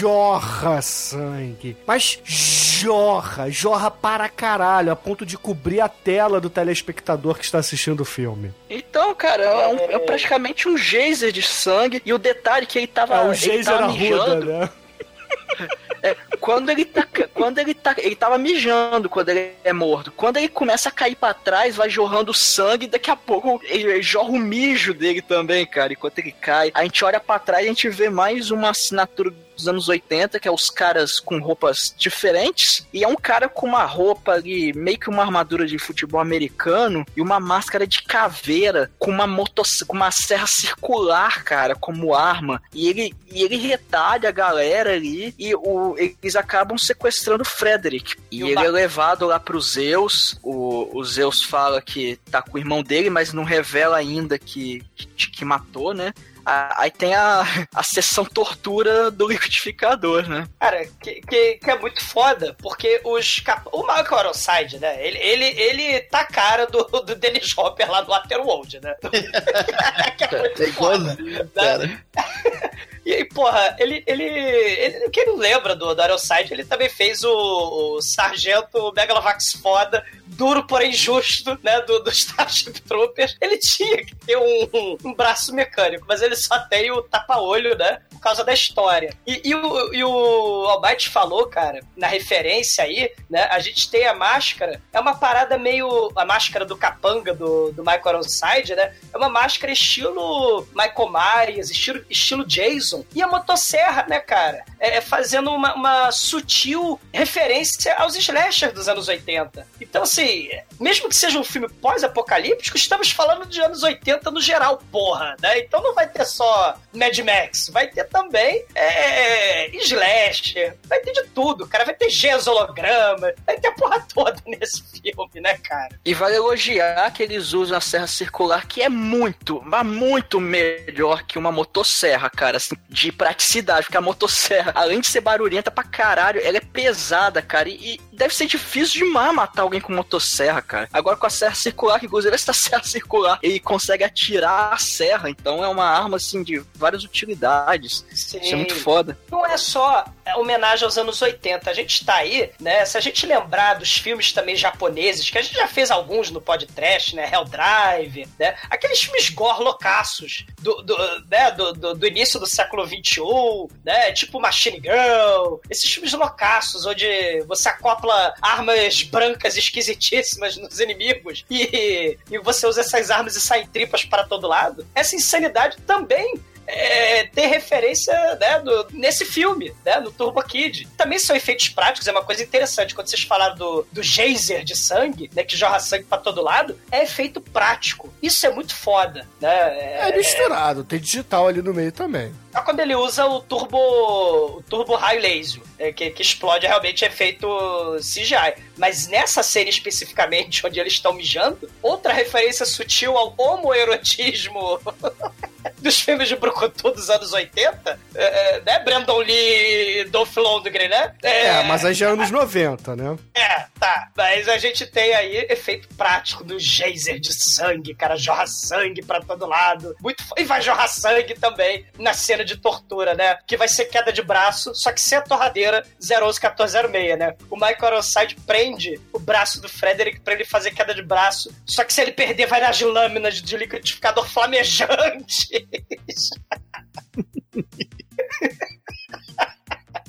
jorra sangue. Mas jorra, jorra para caralho, a ponto de cobrir a tela do telespectador que está assistindo o filme. Então, cara, é, um- é praticamente um geyser de sangue. E o detalhe que ele tava. É um ele geyser tava arruda, mijando. né? Quando ele tá. Quando ele tá. Ele tava mijando quando ele é morto. Quando ele começa a cair pra trás, vai jorrando sangue, daqui a pouco ele jorra o mijo dele também, cara. Enquanto ele cai. A gente olha pra trás e a gente vê mais uma assinatura dos anos 80, que é os caras com roupas diferentes, e é um cara com uma roupa ali, meio que uma armadura de futebol americano, e uma máscara de caveira, com uma motos, com uma serra circular, cara, como arma, e ele, e ele retalha a galera ali, e o, eles acabam sequestrando o Frederick. E, E o ele ba- é levado lá pro Zeus, o, o Zeus fala que tá com o irmão dele, mas não revela ainda que, que, que matou, né? Ah, Aí tem a, a sessão tortura do liquidificador, né? Cara, que, que, que é muito foda, porque os cap... o Michael Ironside, né? Ele, ele, ele tá a cara do, do Dennis Hopper lá no Waterworld, né? que é muito É foda, cara. né? E aí, porra, ele, ele, ele. Quem não lembra do, do Ironside, ele também fez o, o Sargento Megalovax foda, duro porém justo, né? Do, do Starship Troopers. Ele tinha que ter um, um, um braço mecânico, mas ele só tem o tapa-olho, né? Por causa da história. E, e o, e o Almighty falou, cara, na referência aí, né? A gente tem a máscara, é uma parada meio. A máscara do capanga do, do Michael Ironside, né? É uma máscara estilo Michael Myers, estilo, estilo Jason. E a motosserra, né, cara? É, fazendo uma, uma sutil referência aos slashers dos anos 80. Então, assim, mesmo que seja um filme pós-apocalíptico, estamos falando de anos 80 no geral, porra, né? Então não vai ter só Mad Max, vai ter também é, slasher, vai ter de tudo, cara. Vai ter holograma, vai ter a porra toda nesse filme, né, cara? E vale elogiar que eles usam a serra circular, que é muito, mas muito melhor que uma motosserra, cara, assim, de praticidade, porque a motosserra, além de ser barulhenta pra caralho, ela é pesada, cara, e, e deve ser difícil demais matar alguém com motosserra, cara. Agora com a serra circular, que inclusive essa serra circular, ele consegue atirar a serra, então é uma arma, assim, de várias utilidades. Sim. Isso é muito foda. não é só homenagem aos anos 80. A gente tá aí, né? Se a gente lembrar dos filmes também japoneses, que a gente já fez alguns no podcast, né? Hell Drive, né? Aqueles filmes gore loucaços do, do, né? do, do, do início do século XXI, né? Tipo Machine Girl. Esses filmes loucaços, onde você acopla armas brancas esquisitíssimas nos inimigos e, e você usa essas armas e sai tripas para todo lado. Essa insanidade também é, ter referência né, do- nesse filme, né, no Turbo Kid. Também são efeitos práticos, é uma coisa interessante. Quando vocês falaram do, do geyser de sangue, né, que jorra sangue pra todo lado, é efeito prático. Isso é muito foda, né? É misturado, tem digital ali no meio também. Só quando ele usa o turbo, o turbo raio laser, é, que, que explode realmente é feito CGI. Mas nessa cena especificamente, onde eles estão mijando, outra referência sutil ao homoerotismo dos filmes de Brucutu dos anos 80, é, é, né? Brandon Lee e Dolph Lundgren, né? É, mas aí já é anos 90, né? É, tá. Mas a gente tem aí efeito prático do geyser de sangue, cara. Jorra sangue pra todo lado. Muito E vai jorrar sangue também na cena de tortura, né? Que vai ser queda de braço, só que sem a torradeira 011-1406, né? O Michael Ironside prende o braço do Frederick pra ele fazer queda de braço, só que se ele perder vai nas lâminas de liquidificador flamejante.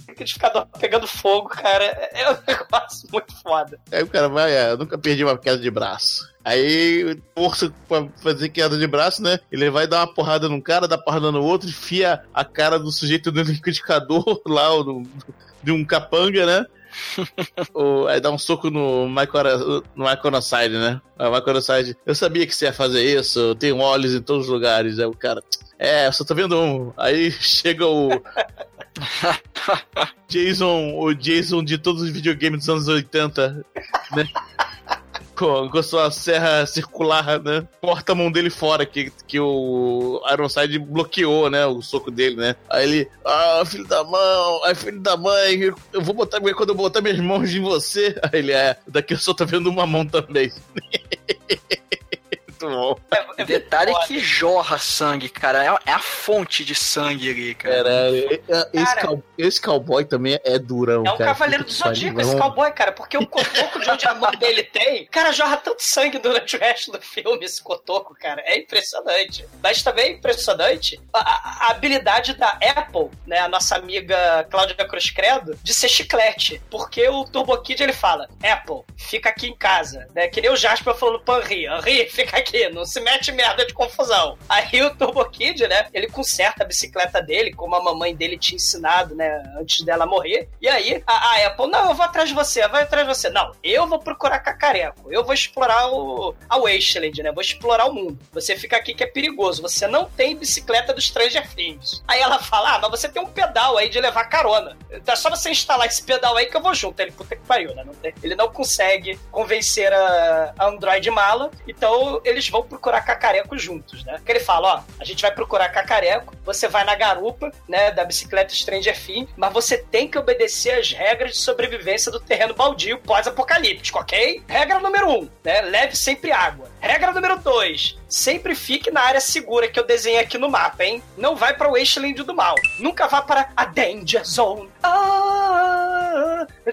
Liquidificador pegando fogo, cara. É um negócio muito foda. Aí o cara vai, é, eu nunca perdi uma queda de braço. Aí, força pra fazer queda de braço, né? Ele vai dar uma porrada num cara, dá porrada no outro, enfia a cara do sujeito do liquidificador lá, ou no- de um capanga, né? O- aí dá um soco no Michael, no Michael né? O Michael Ironside, eu sabia que você ia fazer isso, eu tenho olhos em todos os lugares. Aí o cara, é, eu só tô vendo um. Aí chega o. Jason, o Jason de todos os videogames dos anos 80, né? Com, com sua serra circular, né? Corta a mão dele fora, que, que o Ironside bloqueou, né? O soco dele, né? Aí ele, ah, filho da mão, ai, filho da mãe, eu vou botar, quando eu botar minhas mãos em você. Aí ele, é, daqui eu só tô vendo uma mão também. Muito bom. É, é Detalhe foda. que jorra sangue, cara. É, é a fonte de sangue ali, cara. Caralho, esse, Cara. cow- esse cowboy também é durão, É um cara. cavaleiro do Zodíaco esse cowboy, cara, porque o cotoco de onde a mão dele tem, cara, jorra tanto sangue durante o resto do filme, esse cotoco, cara. É impressionante. Mas também é impressionante a, a- a habilidade da Apple, né, a nossa amiga Cláudia Cruz Credo, de ser chiclete. Porque o Turbo Kid, ele fala, Apple, fica aqui em casa, né, que nem o Jasper falando pro Henry, Henry, fica aqui aqui, não se mete merda de confusão. Aí o Turbo Kid, né, ele conserta a bicicleta dele, como a mamãe dele tinha ensinado, né, antes dela morrer. E aí a, a Apple, não, eu vou atrás de você, vai atrás de você. Não, eu vou procurar cacareco, eu vou explorar o, a Wasteland, né, vou explorar o mundo. Você fica aqui que é perigoso, você não tem bicicleta dos Stranger Things. Aí ela fala, ah, mas você tem um pedal aí de levar carona. É só você instalar esse pedal aí que eu vou junto. Ele, puta que pariu, né? Não tem- ele não consegue convencer a, a Android mala, então eles vão procurar cacareco juntos, né? Que ele fala, ó, a gente vai procurar cacareco, você vai na garupa, né, da bicicleta Stranger Things, mas você tem que obedecer as regras de sobrevivência do terreno baldio pós-apocalíptico, ok? Regra número um, né, leve sempre água. Regra número dois, sempre fique na área segura que eu desenhei aqui no mapa, hein? Não vai para o Wasteland do mal. Nunca vá para a Danger Zone. Ah,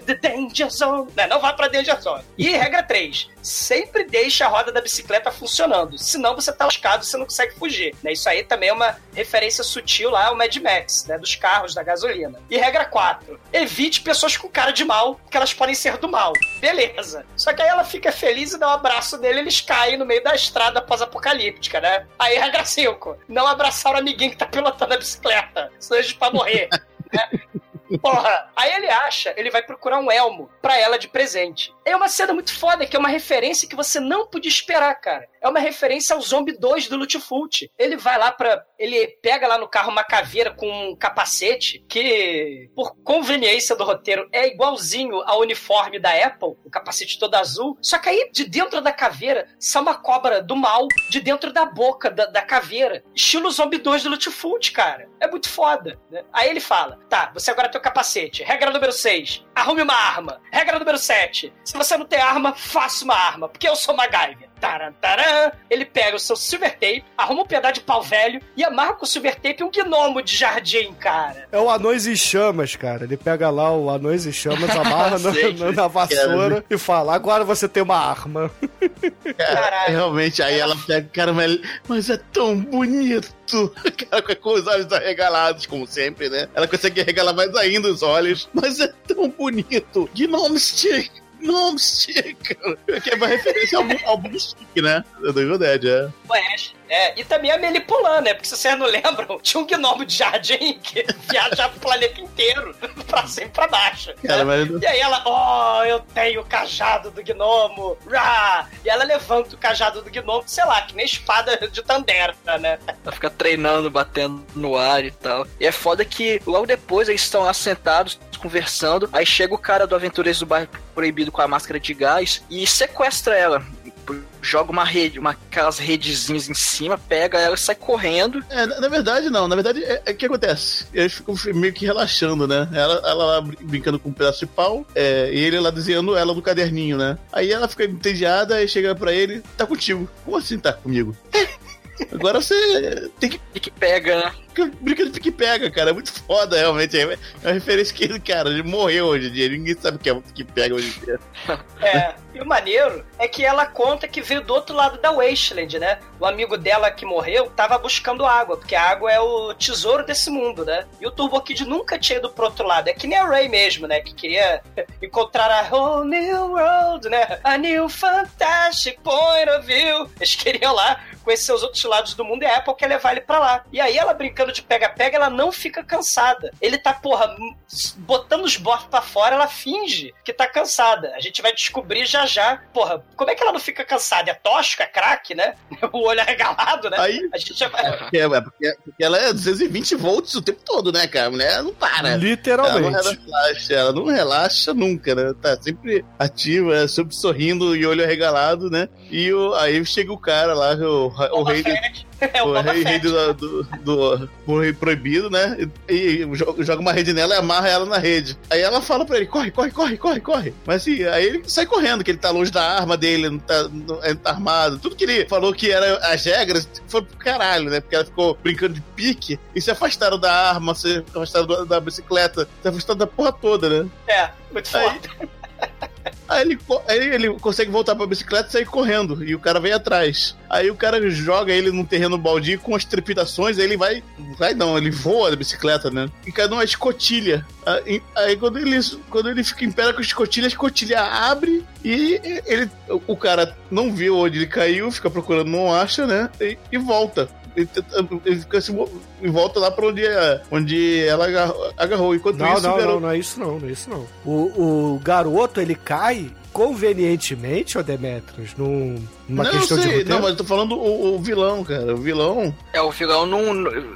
the Danger Zone. Não, não vá para a Danger Zone. E regra 3, sempre deixe a roda da bicicleta funcionando. Senão você tá lascado, você não consegue fugir. Né? Isso aí também é uma referência sutil lá ao Mad Max, né? Dos carros, da gasolina. E regra 4, evite pessoas com cara de mal, porque elas podem ser do mal. Beleza. Só que aí ela fica feliz e dá um abraço nele eles caem no meio da estrada pós-apocalíptica, né? Aí regra 5, não abraçar o amiguinho que tá pilotando a bicicleta, senão a gente vai morrer. Porra, aí ele acha, ele vai procurar um elmo pra ela de presente. É uma cena muito foda, que é uma referência que você não podia esperar, cara. É uma referência ao Zombie 2 do Lutfult. Ele vai lá pra. Ele pega lá no carro uma caveira com um capacete que, por conveniência do roteiro, é igualzinho ao uniforme da Apple, o capacete todo azul. Só que aí, de dentro da caveira, sai uma cobra do mal de dentro da boca da, da caveira. Estilo Zombie 2 do Lutfult, cara. É muito foda. Né? Aí ele fala: tá, você agora tem o capacete. Regra número 6, arrume uma arma. Regra número 7, se você não tem arma, faça uma arma, porque eu sou MacGyver. Taran, taran. Ele pega o seu silver tape, arruma um pedaço de pau velho e amarra com o silver tape um gnomo de jardim, cara. É o Anões em Chamas, cara. Ele pega lá o Anões em Chamas, amarra na, Sei, na- na vassoura e fala: agora você tem uma arma. Caralho. Realmente, aí ela pega, cara, mas, mas é tão bonito. Cara, com os olhos arregalados, como sempre, né? Ela consegue arregalar mais ainda os olhos, mas é tão bonito. Gnome Stick. Gnome Stick. Que é uma referência ao, ao Boom Stick, né? Do Evil Dead, é. Flash. É, e também a Melipulan, né? Porque se vocês não lembram, tinha um gnomo de jardim que viajava o planeta inteiro, pra cima e pra baixo. Cara, né? mas E aí ela, oh, eu tenho o cajado do gnomo, rá! E ela levanta o cajado do gnomo, sei lá, que nem espada de Tandera, né? Ela fica treinando, batendo no ar e tal. E é foda que logo depois eles estão lá sentados, conversando. Aí chega o cara do Aventureiros do Bairro Proibido com a máscara de gás e sequestra ela. Joga uma rede, uma, aquelas redezinhas em cima, pega ela e sai correndo. É, na na verdade, não. Na verdade, é é o que acontece. Eles ficam meio que relaxando, né? Ela, ela lá brin- brincando com um pedaço de pau, é, e ele lá desenhando ela no caderninho, né? Aí ela fica entediada e chega pra ele, tá contigo. Como assim tá comigo? Agora você tem que E que pega, né? Brincando de pique-pega, cara. É muito foda, realmente. É uma referência que ele, cara, ele morreu hoje em dia. Ninguém sabe o que é pique-pega hoje em dia. É, e o maneiro é que ela conta que veio do outro lado da Wasteland, né? O amigo dela que morreu tava buscando água, porque a água é o tesouro desse mundo, né? E o Turbo Kid nunca tinha ido pro outro lado. É que nem a Ray mesmo, né? Que queria encontrar a whole new world, né? A new fantastic point of view. Eles queriam lá conhecer os outros lados do mundo e a Apple quer levar ele pra lá. E aí ela brincando de pega-pega, ela não fica cansada. Ele tá, porra, botando os bofs pra fora, ela finge que tá cansada. A gente vai descobrir já já. Porra, como é que ela não fica cansada? É tóxico, é craque, né? O olho arregalado, né? Aí, A gente já vai... é, é porque, porque ela é 220 volts o tempo todo, né, cara? A mulher não para. Ela não Literalmente. relaxa, ela não relaxa nunca, né? Tá sempre ativa, sempre sorrindo e olho arregalado, né? E o, aí chega o cara lá, o, o rei, do, Fett. É o o rei, rei do, do, do- o rei proibido, né? E, e joga uma rede nela e amarra ela na rede. Aí ela fala pra ele: corre, corre, corre, corre, corre. Mas assim, aí ele sai correndo, que ele tá longe da arma dele, não tá, não, ele tá armado. Tudo que ele falou que era as regras foi pro caralho, né? Porque ela ficou brincando de pique e se afastaram da arma, se afastaram da, da bicicleta, se afastaram da porra toda, né? É, muito Aí- foda. Aí ele, aí ele consegue voltar pra bicicleta e sair correndo. E o cara vem atrás. Aí o cara joga ele num terreno baldio com as trepidações. Aí ele vai. Vai não, ele voa da bicicleta, né? E cai numa escotilha. Aí, aí quando, ele, quando ele fica em pé com a escotilha, a escotilha abre e ele, o cara não viu onde ele caiu, fica procurando, não acha, né? E, e volta. Ele, fica se mo- e volta lá pra onde, é- onde ela agarrou. agarrou. Enquanto Não, isso, não, garoto. não, não é isso não, não é isso não. O, o garoto, ele cai convenientemente, ô Demetrius, num, numa não, questão eu de sei, roteiro. não, mas eu tô falando o, o vilão, cara. O vilão. É, o vilão não,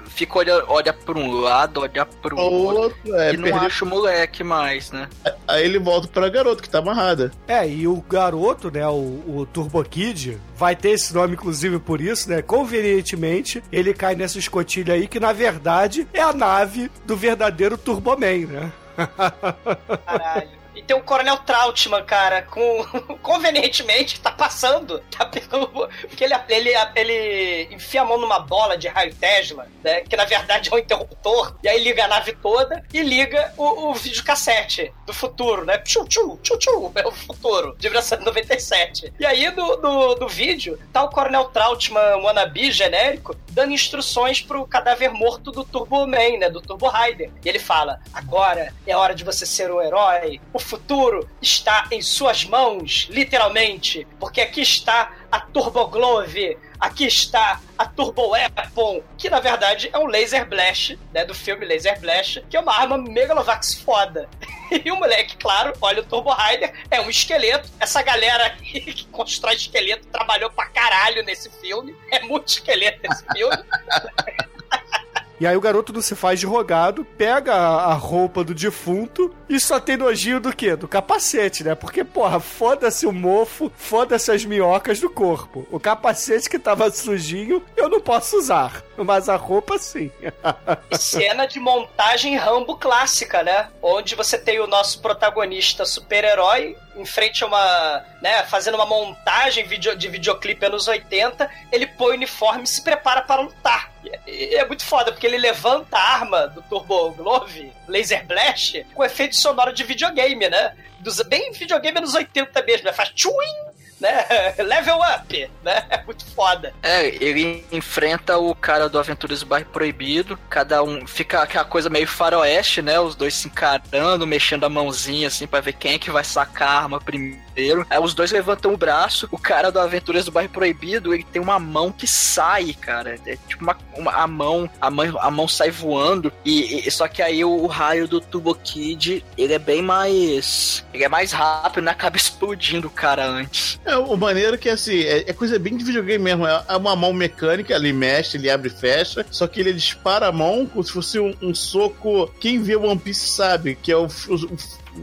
fica olha, olha pra um lado, olha pro O outro. outro, é, e não acha o moleque mais, né? Aí ele volta pra garota que tá amarrada. É, e o garoto, né, o, o Turbo Kid, vai ter esse nome inclusive por isso, né? Convenientemente, ele cai nessa escotilha aí que na verdade é a nave do verdadeiro Turboman, né? Caralho. Tem o Coronel Trautmann, cara, com. convenientemente, tá passando. Tá. Porque ele, ele, ele enfia a mão numa bola de raio Tesla, né? Que na verdade é um interruptor. E aí liga a nave toda e liga o, o videocassete do futuro, né? Tchu, tchu, tchu, tchu. É o futuro, de 1997. E aí no, no, no vídeo tá o Coronel Trautmann wannabe genérico dando instruções pro cadáver morto do Turbo Man, né? Do Turbo Rider. E ele fala: agora é hora de você ser um herói. O futuro está em suas mãos, literalmente. Porque aqui está a Turbo Glove. Aqui está a Turbo Weapon, que na verdade é um Laser Blast, né? Do filme Laser Blast, que é uma arma Megalovax foda. E o moleque, claro, olha o Turbo Rider, é um esqueleto. Essa galera que constrói esqueleto trabalhou pra caralho nesse filme. É muito esqueleto esse filme. E aí o garoto não se faz de rogado, pega a, roupa do defunto e só tem nojinho do quê? Do capacete, né? Porque, porra, foda-se o mofo, foda-se as minhocas do corpo. O capacete que tava sujinho eu não posso usar, mas a roupa sim. Cena de montagem Rambo clássica, né? Onde você tem o nosso protagonista super-herói em frente a uma. né? Fazendo uma montagem de videoclipe anos 80, ele põe o uniforme e se prepara para lutar. E é muito foda, porque ele levanta a arma do Turbo Glove, Laser Blast, com efeito sonoro de videogame, né? Dos, bem videogame anos 80 mesmo, né? Faz tchuim, né? Level up, né? É muito foda. É, ele enfrenta o cara do Aventuras do Bairro Proibido, cada um fica aquela coisa meio faroeste, né? Os dois se encarando, mexendo a mãozinha assim pra ver quem é que vai sacar a arma primeiro. Aí os dois levantam o braço, o cara do Aventuras do Bairro Proibido, ele tem uma mão que sai, cara. É tipo uma, uma- a mão, a mão, a mão sai voando e, e- só que aí o, o raio do Turbo Kid, ele é bem mais, ele é mais rápido, né? Acaba explodindo o cara antes. É, o maneiro que assim, é, é coisa bem de videogame mesmo. É é uma mão mecânica, ele mexe, ele abre e fecha. Só que ele dispara a mão como se fosse um, um soco. Quem vê One Piece sabe que é o, o-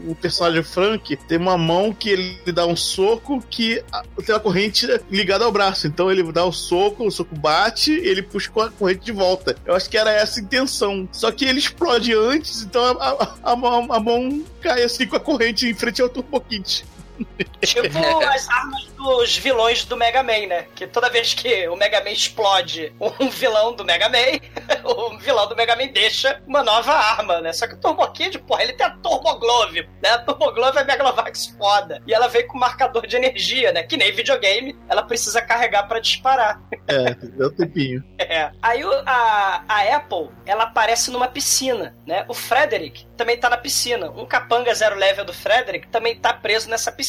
o personagem Frank tem uma mão que ele dá um soco que a- tem uma corrente ligada ao braço. Então ele dá o soco, o soco bate, ele puxa a corrente de volta. Eu acho que era essa a intenção. Só que ele explode antes, então a, a- a mão, a mão cai assim com a corrente em frente ao Turbo Kit. Tipo as armas dos vilões do Mega Man, né? Que toda vez que o Mega Man explode um vilão do Mega Man, o vilão do Mega Man deixa uma nova arma, né? Só que o Turbo Kid, porra, ele tem a Turbo Glove, né? A Turbo Glove é Megalovax foda. E ela vem com marcador de energia, né? Que nem videogame, ela precisa carregar pra disparar. É, deu um tempinho. É. Aí a, a Apple, ela aparece numa piscina, né? O Frederick também tá na piscina. Um capanga zero level do Frederick também tá preso nessa piscina.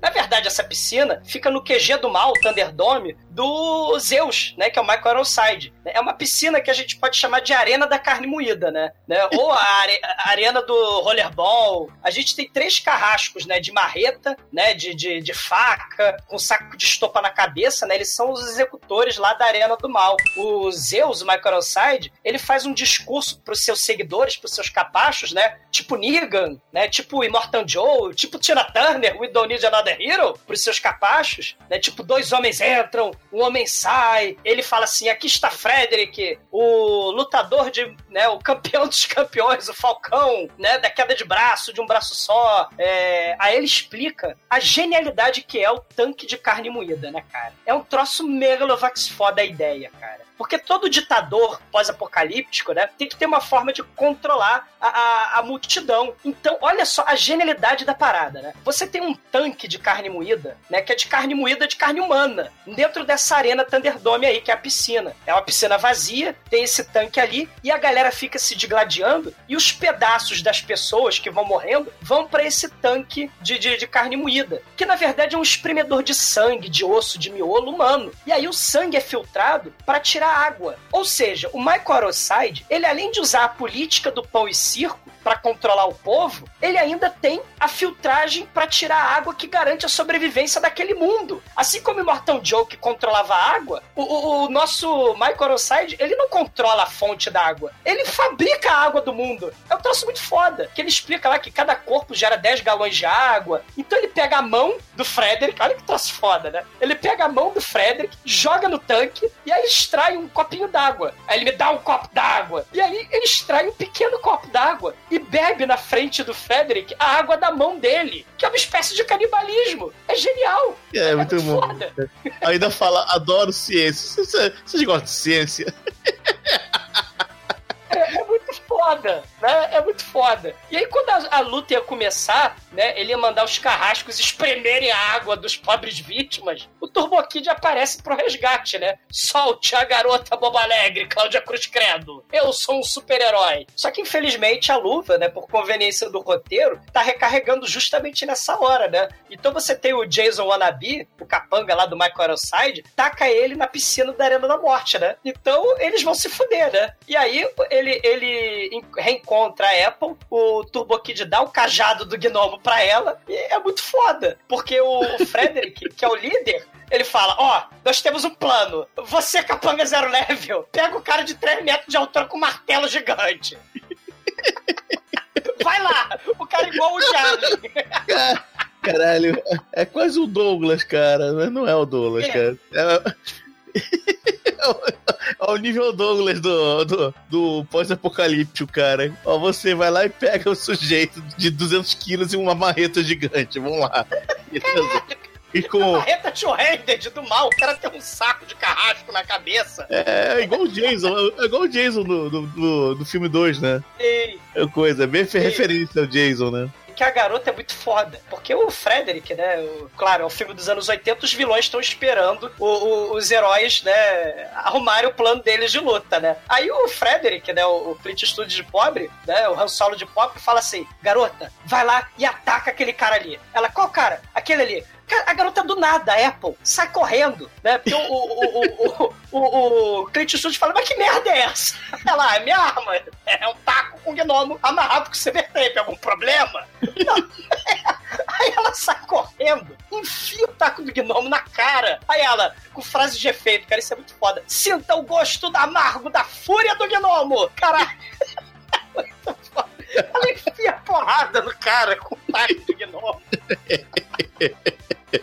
Na verdade, essa piscina fica no QG do mal, Thunderdome, do Zeus, né? Que é o Michael Ironside. É uma piscina que a gente pode chamar de arena da carne moída, né? né? Ou a, are- a arena do rollerball. A gente tem três carrascos, né? De marreta, né? De, de, de faca, com saco de estopa na cabeça, né? Eles são os executores lá da arena do mal. O Zeus, o Michael Ironside, ele faz um discurso pros seus seguidores, pros seus capachos, né? Tipo Negan, né? Tipo Immortal Joe, tipo Tina Turner, We Don't Need Another Hero, pros seus capachos, né? Tipo, dois homens entram, um homem sai, ele fala assim, aqui está Frederick, o lutador de, né, o campeão dos campeões, o Falcão, né, da queda de braço, de um braço só. É... Aí ele explica a genialidade que é o tanque de carne moída, né, cara? É um troço megalovax foda a ideia, cara. Porque todo ditador pós-apocalíptico, né, tem que ter uma forma de controlar a, a, a multidão. Então, olha só a genialidade da parada, né? Você tem um tanque de carne moída, né, que é de carne moída de carne humana, dentro dessa arena Thunderdome aí, que é a piscina. É uma piscina vazia, tem esse tanque ali, e a galera fica se digladiando, e os pedaços das pessoas que vão morrendo vão para esse tanque de, de, de carne moída, que na verdade é um espremedor de sangue, de osso, de miolo humano. E aí o sangue é filtrado para tirar água. Ou seja, o Michael Aroside, ele além de usar a política do pão e circo para controlar o povo, ele ainda tem a filtragem para tirar a água que garante a sobrevivência daquele mundo. Assim como o Morton Joe que controlava a água, o, o, o nosso Michael Aroside, ele não controla a fonte da água. Ele fabrica a água do mundo. É um troço muito foda. Que ele explica lá que cada corpo gera 10 galões de água. Então ele pega a mão do Frederick, olha que troço foda, né? Ele pega a mão do Frederick, joga no tanque e aí extrai um copinho d'água. Aí ele me dá um copo d'água. E aí ele extrai um pequeno copo d'água e bebe na frente do Frederick a água da mão dele, que é uma espécie de canibalismo. É genial. É, muito bom. foda. Ainda fala, adoro ciência. Vocês gostam de ciência? É, é foda, né? É muito foda. E aí, quando a, a luta ia começar, né? Ele ia mandar os carrascos espremerem a água dos pobres vítimas. O Turbo Kid aparece pro resgate, né? Solte a garota boba alegre, Cláudia Cruz Credo. Eu sou um super-herói. Só que, infelizmente, a luva, né? Por conveniência do roteiro, tá recarregando justamente nessa hora, né? Então você tem o Jason Wannabe, o capanga lá do Michael Ironside, taca ele na piscina da Arena da Morte, né? Então eles vão se fuder, né? E aí ele, ele en- reencontra a Apple, o Turbo Kid dá o cajado do gnomo pra ela, e é muito foda. Porque o Frederick, que é o líder, ele fala: Ó, nós temos um plano. Você, capanga zero level, pega o cara de 3 metros de altura com um martelo gigante. Vai lá! O cara é igual o Charlie. Caralho, é quase o Douglas, cara. Mas não é o Douglas, É. cara. É... É o- é o nível Douglas do, do, do pós-apocalíptico, cara. Ó, você vai lá e pega o sujeito de 200 quilos e uma marreta gigante. Vamos lá. E com. Marreta two-handed do mal, o cara tem um saco de carrasco na cabeça. É, é igual o Jason, é igual o Jason do, do, do, do filme 2, né? E É coisa, é bem Sim. referência ao Jason, né? Que a garota é muito foda. Porque o Frederick, né? o- claro, é um filme dos anos 80, os vilões estão esperando o- o- os heróis, né? Arrumarem o plano deles de luta, né? Aí o Frederick, né? O, o Clint Eastwood de pobre, né? O Han Solo de pobre, fala assim: garota, vai lá e ataca aquele cara ali. Ela, qual cara? Aquele ali. A garota do nada, Apple, sai correndo, né? Porque o, o, o, o, o, Clint Eastwood fala, mas que merda é essa? Ela, é minha arma. É um taco com gnomo amarrado com CBT. Algum problema? Aí ela sai correndo, enfia o taco do gnomo na cara. Aí ela, com frase de efeito, cara, isso é muito foda. Sinta o gosto amargo da fúria do gnomo. Caralho. Muito foda. Ela enfia porrada no cara com o taco do gnomo.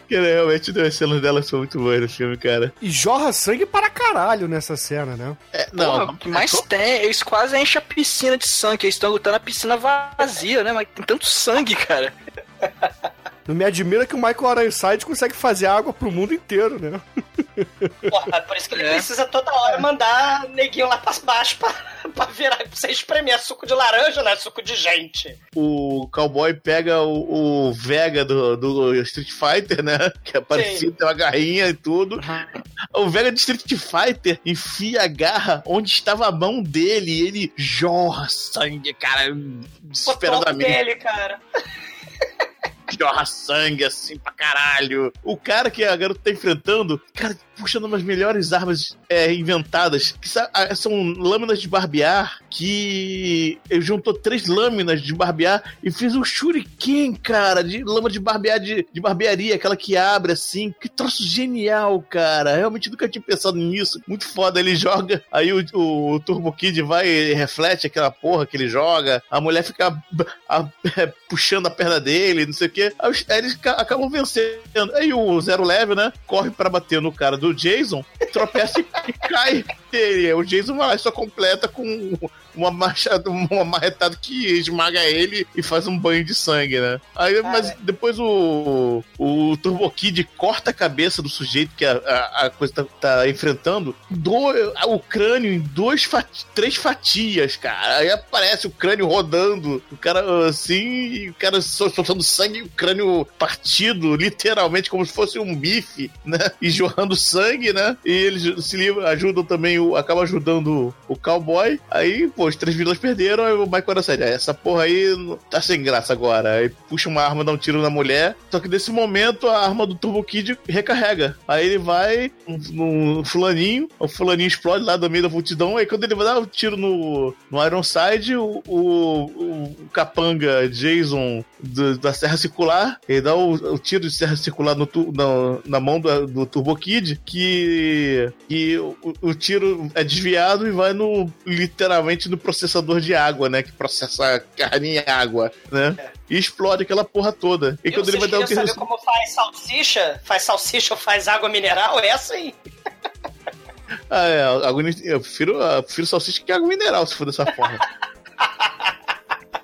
Que realmente as cenas dela são muito boas no filme, cara. E jorra sangue para caralho nessa cena, né? É, Porra, não, o que mais tem? Eles quase enchem a piscina de sangue. Eles estão lutando a piscina vazia, né? Mas tem tanto sangue, cara. Não me admira que o Michael Ironside consegue fazer água pro mundo inteiro, né? Porra, por isso que ele É. precisa toda hora mandar neguinho lá pra baixo pra, pra virar, pra você espremer suco de laranja, não é suco de gente. o cowboy pega o, o Vega do, do Street Fighter, né? Que é parecido, tem uma garrinha e tudo. O Vega de Street Fighter enfia a garra onde estava a mão dele e ele jorra sangue, cara, O desesperadamente. dele, cara. jorra sangue assim pra caralho. O cara que a garota tá enfrentando, cara, puxando umas melhores armas é, inventadas, que ah, são lâminas de barbear, que ele juntou três lâminas de barbear e fez um shuriken, cara, de lâmina de barbear de, de barbearia, aquela que abre assim. Que troço genial, cara. Realmente nunca tinha pensado nisso. Muito foda. Ele joga, aí o, o, Turbo Kid vai e reflete aquela porra que ele joga. A mulher fica a- é, puxando a perna dele, não sei o quê. Aí, eles ca- acabam vencendo. Aí o Zero Level, né? Corre pra bater no cara do Jason, tropeça e cai. E o Jason vai lá e só completa com uma machada, uma marretada que esmaga ele e faz um banho de sangue, né? Aí, mas depois o, o Turbo Kid corta a cabeça do sujeito que a, a, a coisa tá, tá enfrentando, do, o crânio em duas fati- três fatias, cara. Aí aparece o crânio rodando, o cara assim, e o cara sol- soltando sangue, e o crânio partido, literalmente como se fosse um bife, né? E jorrando sangue, né? E eles se livram, ajudam também, o, acabam ajudando o cowboy. Aí, pô, os três vilões perderam, aí o Michael decide, "Ah, essa porra aí tá sem graça agora. Aí puxa uma arma, dá um tiro na mulher. Só que nesse momento a arma do Turbo Kid recarrega. Aí ele vai no, fulaninho, o fulaninho explode lá do meio da multidão. Aí quando ele vai dar um tiro no, no Ironside, o, o, o capanga Jason do- da Serra Circular, ele dá o, o tiro de Serra Circular no, na, na mão do, do Turbo Kid, que, que o, o tiro é desviado e vai no literalmente no processador de água, né? Que processa carne em água, né? E explode aquela porra toda. E Viu? quando ele vai dar o saber como faz salsicha? Faz salsicha ou faz água mineral? É essa aí. Ah, é, água, eu prefiro, eu prefiro salsicha que água mineral, se for dessa forma.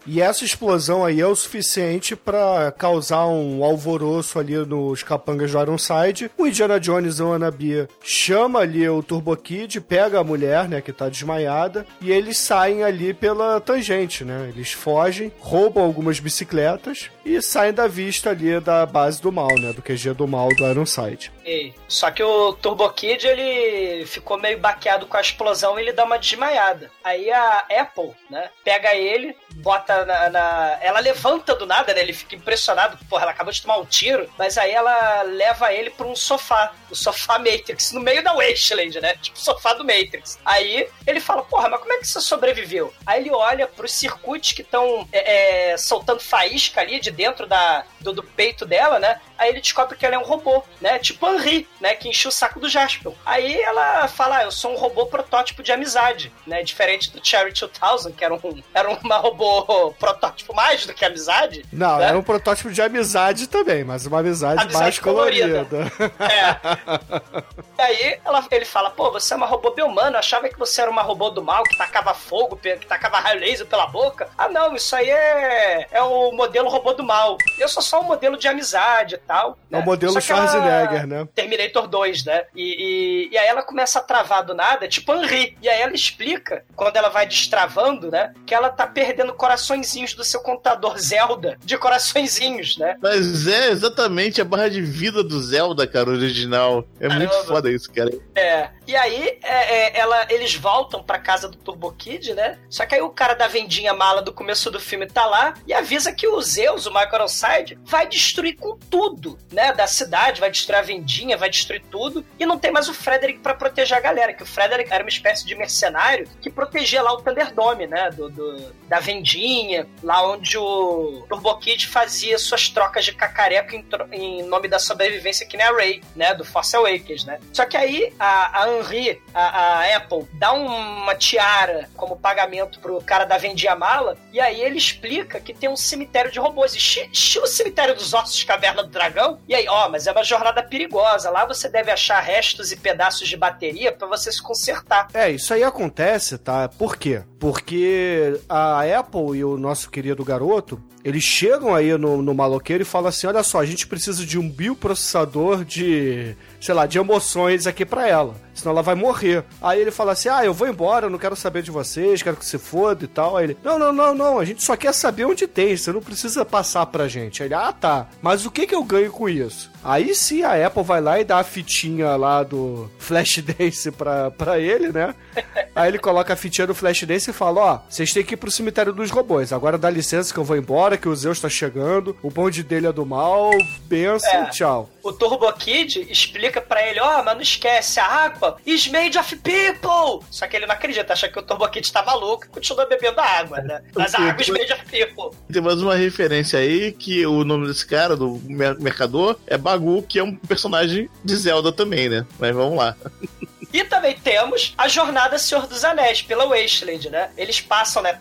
E essa explosão aí é o suficiente pra causar um alvoroço ali nos capangas do Ironside. O Indiana Jones e o Anabia chama ali o Turbo Kid, pega a mulher, né, que tá desmaiada, e eles saem ali pela tangente, né? Eles fogem, roubam algumas bicicletas e saem da vista ali da base do mal, né? Do QG do mal do Ironside. Ei, Só que o Turbo Kid, ele ficou meio baqueado com a explosão e ele dá uma desmaiada. Aí a Apple, né, pega ele, bota na, na- Ela levanta do nada, né? Ele fica impressionado, porra, ela acabou de tomar um tiro, mas aí ela leva ele pra um sofá, o sofá Matrix, no meio da Wasteland, né? Tipo sofá do Matrix. Aí ele fala, porra, mas como é que você sobreviveu? Aí ele olha pros circuitos que estão soltando faísca ali de dentro da, do, do peito dela, né? Aí ele descobre que ela é um robô, né? Tipo Henri, né? Que encheu o saco do Jasper. Aí ela fala, ah, eu sou um robô protótipo de amizade, né? Diferente do Cherry 2000, que era, um, era uma robô protótipo mais do que amizade. Não, né? era um protótipo de amizade também, mas uma amizade, Amizade mais colorida. colorida. É. E aí ela- ele fala, pô, você é uma robô eu achava que você era uma robô do mal que tacava fogo, que tacava raio laser pela boca. Ah, não, isso aí é, é o modelo robô do mal. Eu sou só um modelo de amizade e tal. É o né? modelo Schwarzenegger, né? Terminator 2, né? E, e, e aí ela começa a travar do nada, tipo Henri. E aí ela explica, quando ela vai destravando, né? Que ela tá perdendo coraçõezinhos do seu computador Zelda de coraçõezinhos, né? Mas é exatamente a barra de vida do Zelda, cara, original. É muito Caramba. foda isso, cara. É. E aí é, é, ela, eles voltam pra casa do Turbo Kid, né? Só que aí o cara da vendinha mala do começo do filme tá lá e avisa que o Zeus, o Michael Ironside, vai destruir com tudo, né? Da cidade, vai destruir a vendinha, vai destruir tudo. E não tem mais o Frederick pra proteger a galera, que o Frederick era uma espécie de mercenário que protegia lá o Thunderdome, né? Do, do- da vendinha, lá onde o Turbo Kid fazia suas trocas de cacareco em, em nome da sobrevivência, que nem a Ray, né? Do Force Awakens, né? Só que aí a, a Henri, a, a Apple, dá uma tiara como pagamento pro cara da vendia mala, e aí ele explica que tem um cemitério de robôs, esti- estilo cemitério dos ossos de caverna do dragão. E aí, ó, mas é uma jornada perigosa. Lá você deve achar restos e pedaços de bateria pra você se consertar. É, isso aí acontece, tá? Por quê? Porque a Apple e o nosso querido garoto, eles chegam aí no, no maloqueiro e falam assim: olha só, a gente precisa de um bioprocessador de, sei lá, de emoções aqui pra ela. Senão ela vai morrer. Aí ele fala assim: ah, eu vou embora, eu não quero saber de vocês, quero que se foda e tal. Aí ele: não, não, não, não, a gente só quer saber onde tem, você não precisa passar pra gente. Aí ele: ah, tá, mas o que que eu ganho com isso? Aí sim a Apple vai lá e dá a fitinha lá do Flashdance pra, pra ele, né? Aí ele coloca a fitinha do Flashdance e fala: Ó, vocês têm que ir pro cemitério dos robôs. Agora dá licença que eu vou embora, que o Zeus tá chegando. O bonde dele é do mal. Benção, É. tchau o Turbo Kid explica para ele, ó, oh, mas não esquece, a água is made of people! Só que ele não acredita, acha que o Turbo Kid tá maluco e continua bebendo água, né? Mas a água is made of people. Tem mais uma referência aí que o nome desse cara, do mercador, é Bagu, que é um personagem de Zelda também, né? Mas vamos lá. E também temos a jornada Senhor dos Anéis pela Wasteland, né? Eles passam, né?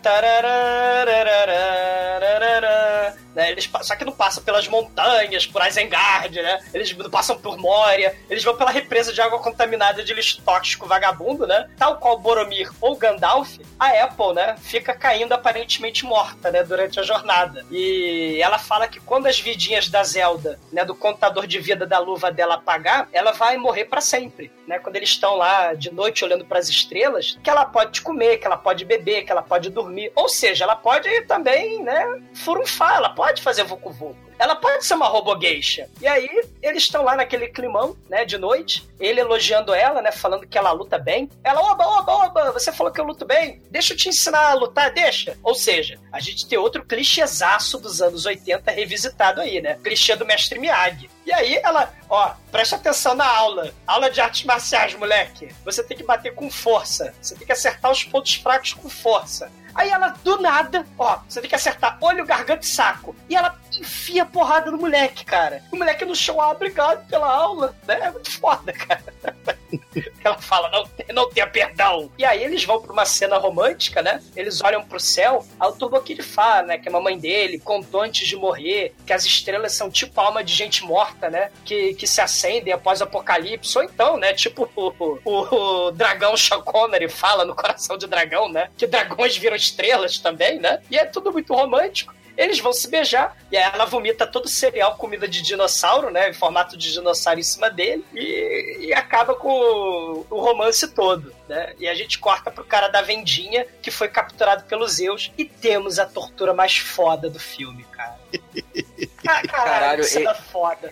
Né? Eles, só que não passam pelas montanhas, por Isengard, né? Eles não passam por Moria, eles vão pela represa de água contaminada de lixo tóxico vagabundo, né? Tal qual Boromir ou Gandalf, a Apple, né, fica caindo aparentemente morta, né, durante a jornada. E ela fala que quando as vidinhas da Zelda, né, do contador de vida da luva dela apagar, ela vai morrer pra sempre, né? Quando eles estão lá de noite olhando pras estrelas, que ela pode comer, que ela pode beber, que ela pode dormir. Ou seja, ela pode também, né, furunfar, ela pode fazer vucu vucu. Ela pode ser uma robogueixa. E aí, eles estão lá naquele climão, né, de noite. Ele elogiando ela, né, falando que ela luta bem. Ela, oba, oba, oba, você falou que eu luto bem? Deixa eu te ensinar a lutar, deixa. Ou seja, a gente tem outro clichêzaço dos anos 80 revisitado aí, né? Clichê do mestre Miyagi. E aí ela, ó, preste atenção na aula. Aula de artes marciais, moleque. Você tem que bater com força. Você tem que acertar os pontos fracos com força. Aí ela, do nada, ó, você tem que acertar olho, garganta e saco. E ela enfia porrada no moleque, cara. O moleque no chão, ah, obrigado pela aula. Né? É muito foda, cara. Ela fala, não, não tenha perdão. E aí eles vão pra uma cena romântica, né? Eles olham pro céu, aí o Turbo Kid fala, né? Que a mamãe dele contou antes de morrer que as estrelas são tipo alma de gente morta, né? Que, que se acendem após o apocalipse. Ou então, né? Tipo o, o, o dragão Sean Connery fala no Coração de Dragão, né? Que dragões viram estrelas também, né? E é tudo muito romântico. Eles vão se beijar, e aí ela vomita todo o cereal, comida de dinossauro, né? Em formato de dinossauro em cima dele, e, e acaba com o, o romance todo, né? E a gente corta pro cara da vendinha, que foi capturado pelos Zeus, e temos a tortura mais foda do filme, cara. Ah, caralho, Caralho, cena e- foda.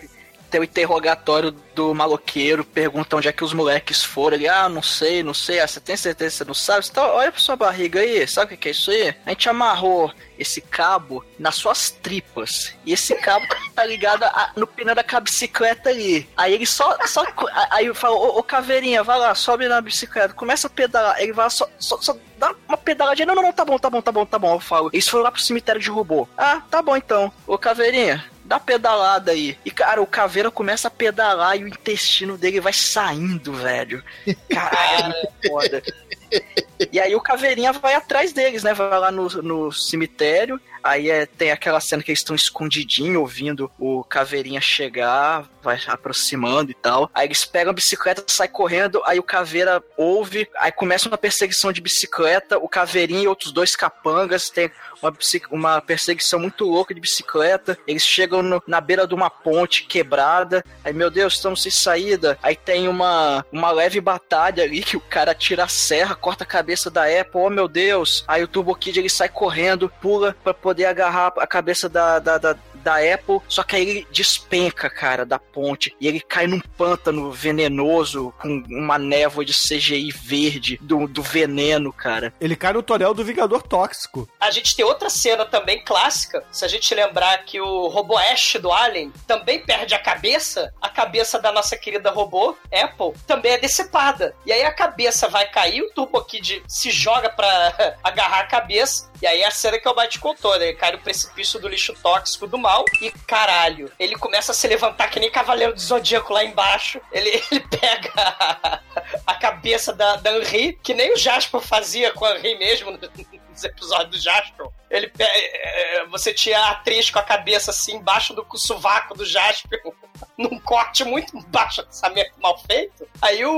Tem o interrogatório do maloqueiro, pergunta onde é que os moleques foram. Ele, ah, não sei, não sei. Ah, você tem certeza que você não sabe? Tá, olha pra sua barriga aí, sabe o que é isso aí? A gente amarrou esse cabo nas suas tripas. E esse cabo tá ligado a- no pneu da bicicleta ali. Aí ele só. só aí eu falo, ô, ô caveirinha, vai lá, sobe na bicicleta, começa a pedalar. Ele vai lá, só, só, só dá uma pedaladinha. Não, não, não, tá bom, tá bom, tá bom, tá bom. Eu falo. Eles foram lá pro cemitério de robô. Ah, tá bom então. Ô caveirinha, dá pedalada aí. E, cara, o caveira começa a pedalar e o intestino dele vai saindo, velho. Caralho, é foda. E aí o caveirinha vai atrás deles, né? Vai lá no, no cemitério. Aí é, tem aquela cena que eles estão escondidinho, ouvindo o caveirinha chegar, vai aproximando e tal. Aí eles pegam a bicicleta, sai correndo, aí o caveira ouve, aí começa uma perseguição de bicicleta, o caveirinha e outros dois capangas, tem uma, uma perseguição muito louca de bicicleta. Eles chegam no- na beira de uma ponte quebrada. Aí, meu Deus, estamos sem saída. Aí tem uma, uma leve batalha ali que o cara tira a serra, corta a cabeça da Apple. Oh, meu Deus. Aí o Turbo Kid ele sai correndo, pula pra poder agarrar a cabeça da, da, da da Apple, só que aí ele despenca, cara, da ponte, e ele cai num pântano venenoso, com uma névoa de CGI verde, do, do veneno, cara. Ele cai no tonel do Vingador Tóxico. A gente tem outra cena também clássica. Se a gente lembrar que o robô Ash do Alien também perde a cabeça, a cabeça da nossa querida robô Apple também é decepada. E aí a cabeça vai cair, o Turbo Kid se joga pra agarrar a cabeça. E aí é a cena que o Bate contou, né? Ele cai no precipício do lixo tóxico do mal e caralho, ele começa a se levantar que nem Cavaleiro do Zodíaco lá embaixo. Ele, ele pega a, a cabeça da, da Henri, que nem o Jasper fazia com a Henri mesmo nos episódios do Jasper. Ele pe- é, você tinha a atriz com a cabeça assim embaixo do sovaco do Jasper, num corte muito baixo orçamento mal feito. Aí o,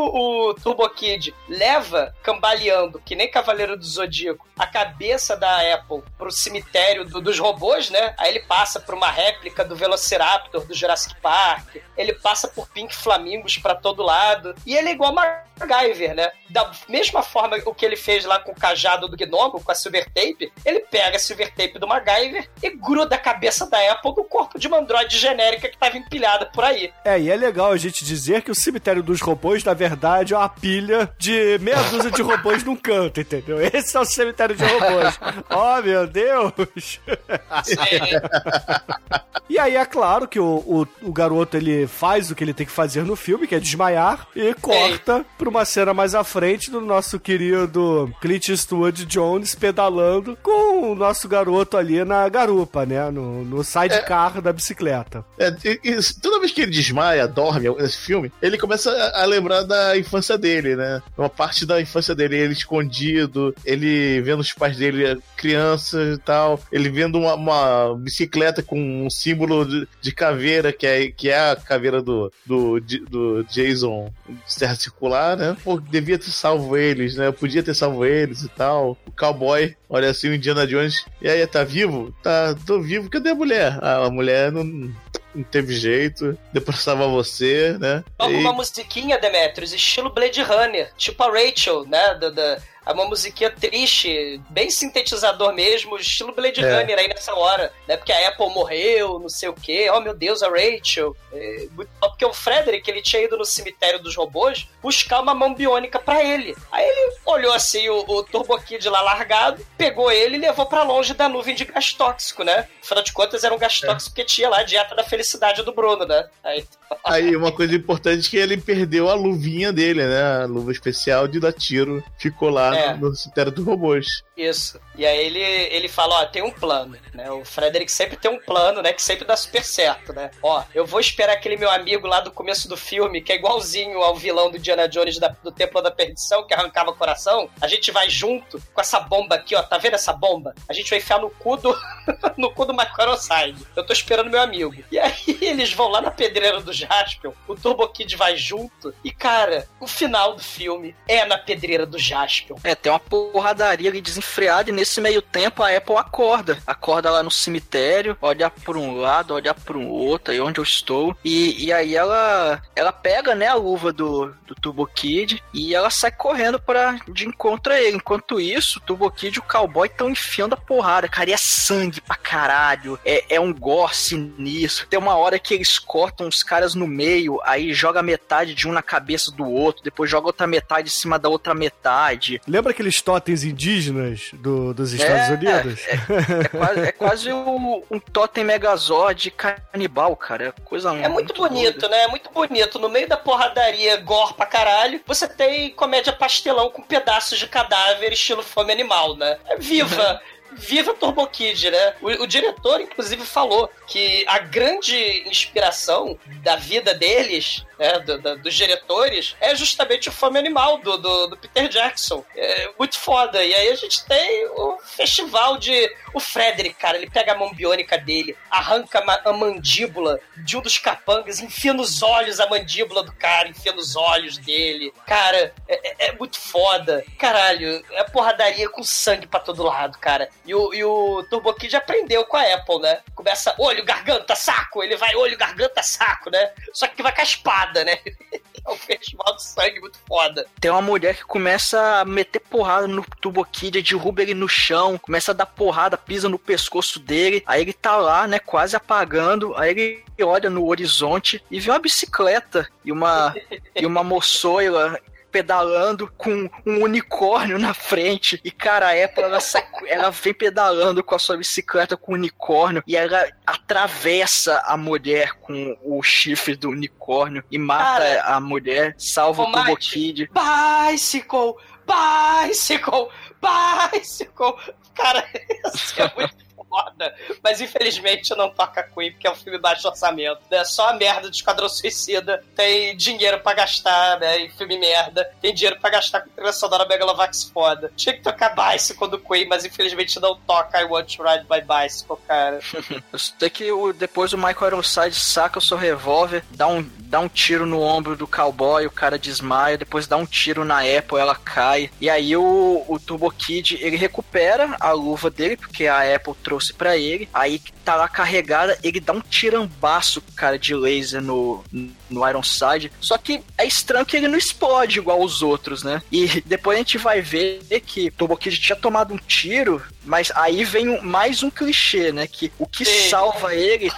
o Turbo Kid leva, cambaleando, que nem Cavaleiro do Zodíaco, a cabeça da Apple pro cemitério do- dos robôs, né? Aí ele passa por uma réplica do Velociraptor do Jurassic Park. Ele passa por Pink Flamingos pra todo lado. E ele é igual a MacGyver, né? Da mesma forma o que ele fez lá com o cajado do Gnomo, com a Silver Tape, ele pega a Silver Tape do MacGyver e gruda a cabeça da Apple no corpo de uma androide genérica que tava empilhada por aí. É, e é legal a gente dizer que o cemitério dos robôs, na verdade, é uma pilha de meia dúzia de robôs num canto, entendeu? Esse é o cemitério de robôs. oh, meu Deus! E aí é claro que o, o, o garoto ele faz o que ele tem que fazer no filme, que é desmaiar, e corta pra uma cena mais à frente do nosso querido Clint Eastwood Jones pedalando com o nosso garoto ali na garupa, né? No, no sidecar da bicicleta. É, e- e toda vez que ele desmaia, dorme nesse filme, ele começa a, a lembrar da infância dele, né? Uma parte da infância dele, ele escondido, ele vendo os pais dele criança e tal, ele vendo uma, uma bicicleta com um símbolo de, de caveira, que é, que é a caveira do, do, do Jason de Terra Circular, né? Pô, devia ter salvo eles, né? Podia ter salvo eles e tal. O cowboy, olha assim, o Indiana Jones, e aí, tá vivo? Tá, tô vivo, cadê a mulher? Ah, a mulher não, não teve jeito, depois salva você, né? Toca E- uma musiquinha, Demetrius, estilo Blade Runner, tipo a Rachel, né? Da, da- uma musiquinha triste, bem sintetizador mesmo, estilo Blade É. Runner aí nessa hora, né? Porque a Apple morreu, não sei o quê. Oh, meu Deus, a Rachel. É, porque o Frederick, ele tinha ido no cemitério dos robôs buscar uma mão biônica pra ele. Aí ele olhou assim o, o Turbo Kid lá largado, pegou ele e levou pra longe da nuvem de gás tóxico, né? Afinal de contas, era um gás tóxico que tinha lá a dieta da felicidade do Bruno, né? Aí, Aí uma coisa importante é que ele perdeu a luvinha dele, né? A luva especial de dar tiro. Ficou lá É. no cemitério dos robôs. Isso. E aí ele, ele fala, ó, tem um plano, né? O Frederick sempre tem um plano, né? Que sempre dá super certo, né? Ó, eu vou esperar aquele meu amigo lá do começo do filme, que é igualzinho ao vilão do Diana Jones da- do Templo da Perdição, que arrancava o coração. A gente vai junto com essa bomba aqui, ó. Tá vendo essa bomba? A gente vai enfiar no cu do, no cu do Macaroside. Eu tô esperando meu amigo. E aí eles vão lá na pedreira do Jaspion, o Turbo Kid vai junto. E, cara, o final do filme é na pedreira do Jaspion. É, tem uma porradaria ali desenfreada e nesse meio tempo a Apple acorda. Acorda lá no cemitério, olha pra um lado, olha pra um outro, aí onde eu estou. E, e aí ela ela pega, né, a luva do, do Turbo Kid e ela sai correndo para de encontro a ele. Enquanto isso, o Turbo Kid e o cowboy estão enfiando a porrada. Cara, e é sangue pra caralho. É, é um gore sinistro. Tem uma hora que eles cortam os caras no meio, aí joga metade de um na cabeça do outro, depois joga outra metade em cima da outra metade. Lembra aqueles totens indígenas do- dos Estados É, Unidos? É quase, é quase um, um totem megazord canibal, cara. É coisa É muito bonito, né? É muito bonito. No meio da porradaria gore pra caralho, você tem comédia pastelão com pedaços de cadáver estilo fome animal, né? É viva! Viva Turbo Kid, né? O, o diretor, inclusive, falou que a grande inspiração da vida deles, né, do- do- dos diretores, é justamente o Fome Animal do, do, Peter Jackson. É muito foda. E aí a gente tem o festival de. O Frederick, cara, ele pega a mão biônica dele, arranca a ma- a mandíbula de um dos capangas, enfia nos olhos a mandíbula do cara, enfia nos olhos dele. Cara, é, é- é muito foda. Caralho, é porradaria com sangue pra todo lado, cara. E o, e o Turbo Kid aprendeu com a Apple, né? Começa olho, garganta, saco. Ele vai olho, garganta, saco, né? Só que vai com a espada, né? É um festival de sangue muito foda. Tem uma mulher que começa a meter porrada no Turbo Kid, derruba ele no chão, começa a dar porrada, pisa no pescoço dele. Aí ele tá lá, né, quase apagando. Aí ele olha no horizonte e vê uma bicicleta e uma, e uma moçoila pedalando com um unicórnio na frente. E, cara, a Apple, ela, sai, ela vem pedalando com a sua bicicleta com o unicórnio e ela atravessa a mulher com o chifre do unicórnio e mata Cara, a mulher, salva o Turbo Kid. Bicycle! Bicycle! Bicycle! Cara, isso é muito foda. Mas infelizmente não toca Queen, porque é um filme baixo orçamento. É só a merda do Esquadrão Suicida. Tem dinheiro pra gastar, né? Em filme merda. Tem dinheiro pra gastar com trilha sonora Megalovax foda. Tinha que tocar Bicycle do Queen, mas infelizmente não toca I Want to Ride My Bicycle, cara. Eu que o, depois o Michael Ironside saca o seu revólver, dá um, dá um tiro no ombro do cowboy, o cara desmaia, depois dá um tiro na Apple, ela cai. E aí o, o Turbo Kid, ele recupera a luva dele, porque a Apple trouxe pra ele. Aí tá lá carregada, ele dá um tirambaço, cara, de laser no, no Ironside. Só que é estranho que ele não explode igual os outros, né? E depois a gente vai ver que o Turbo Kid tinha tomado um tiro, mas aí vem mais um clichê, né? Que o que Sim. salva ele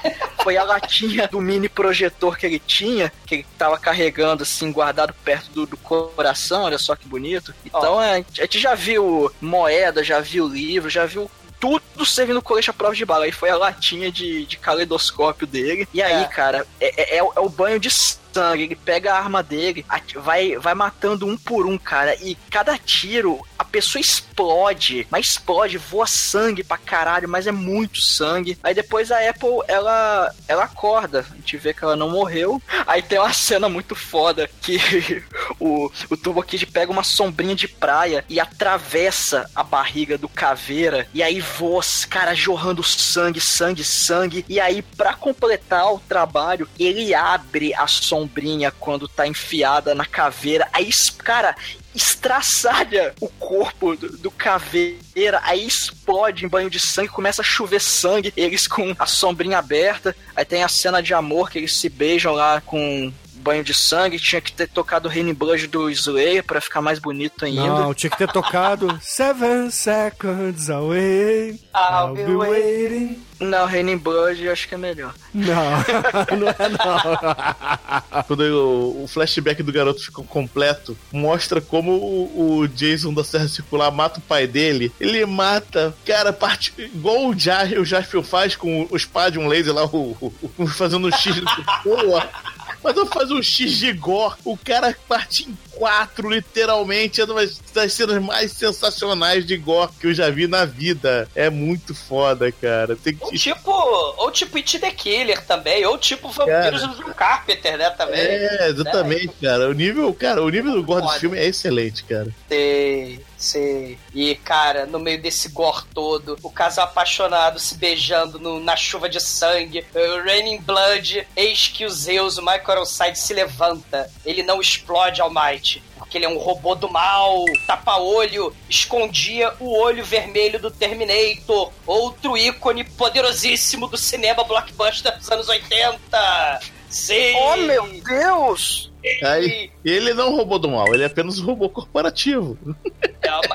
foi a latinha do mini projetor que ele tinha, que ele tava carregando assim, guardado perto do, do coração, olha só que bonito. Então é, a gente já viu moeda, já viu livro, já viu tudo servindo colete à prova de bala. Aí foi a latinha de, de caleidoscópio dele. E aí, É. cara, é, é- é o- é banho de sangue. Ele pega a arma dele, vai, vai matando um por um, cara. E cada tiro, a pessoa explode, mas explode, voa sangue pra caralho, mas é muito sangue. Aí depois a Apple, ela, ela acorda, a gente vê que ela não morreu. Aí tem uma cena muito foda que o, o Turbo Kid pega uma sombrinha de praia e atravessa a barriga do caveira, e aí voa, cara, jorrando sangue, sangue, sangue. E aí, pra completar o trabalho, ele abre a sombrinha quando tá enfiada na caveira. Aí, cara, estraçalha o corpo do, do, caveira, aí explode em banho de sangue, começa a chover sangue, eles com a sombrinha aberta, aí tem a cena de amor que eles se beijam lá com banho de sangue, tinha que ter tocado o Raining Blood do Slayer pra ficar mais bonito ainda. Não, tinha que ter tocado Seven Seconds Away. I'll, be, waiting. Não, Raining Blood eu acho que é melhor. Não, não é não. Quando o, o, flashback do garoto ficou completo, mostra como o, o, Jason da Serra Circular mata o pai dele. Ele mata, cara, parte, igual o, Jaspion faz com o Spadium Laser lá, o, o, fazendo um X. Boa! Mas eu fazer um X de gore, o cara parte em quatro, literalmente. É uma das cenas mais sensacionais de gore que eu já vi na vida. É muito foda, cara. Tem que... Ou tipo, ou tipo It the Killer também, ou tipo Vampiros do John Carpenter, né, também. É, exatamente, né? cara. O nível, cara, o nível do gore do filme é excelente, cara. Sei. Sei. E, cara, no meio desse gore todo, o casal apaixonado se beijando no, na chuva de sangue, uh, Raining Blood, eis que o Zeus, o Michael Ironside, se levanta. Ele não explode ao Might porque ele é um robô do mal, tapa-olho, escondia o olho vermelho do Terminator, outro ícone poderosíssimo do cinema blockbuster dos anos 80. Sim! Oh, meu Deus! Aí, ele não é um robô do mal, ele é apenas um robô corporativo.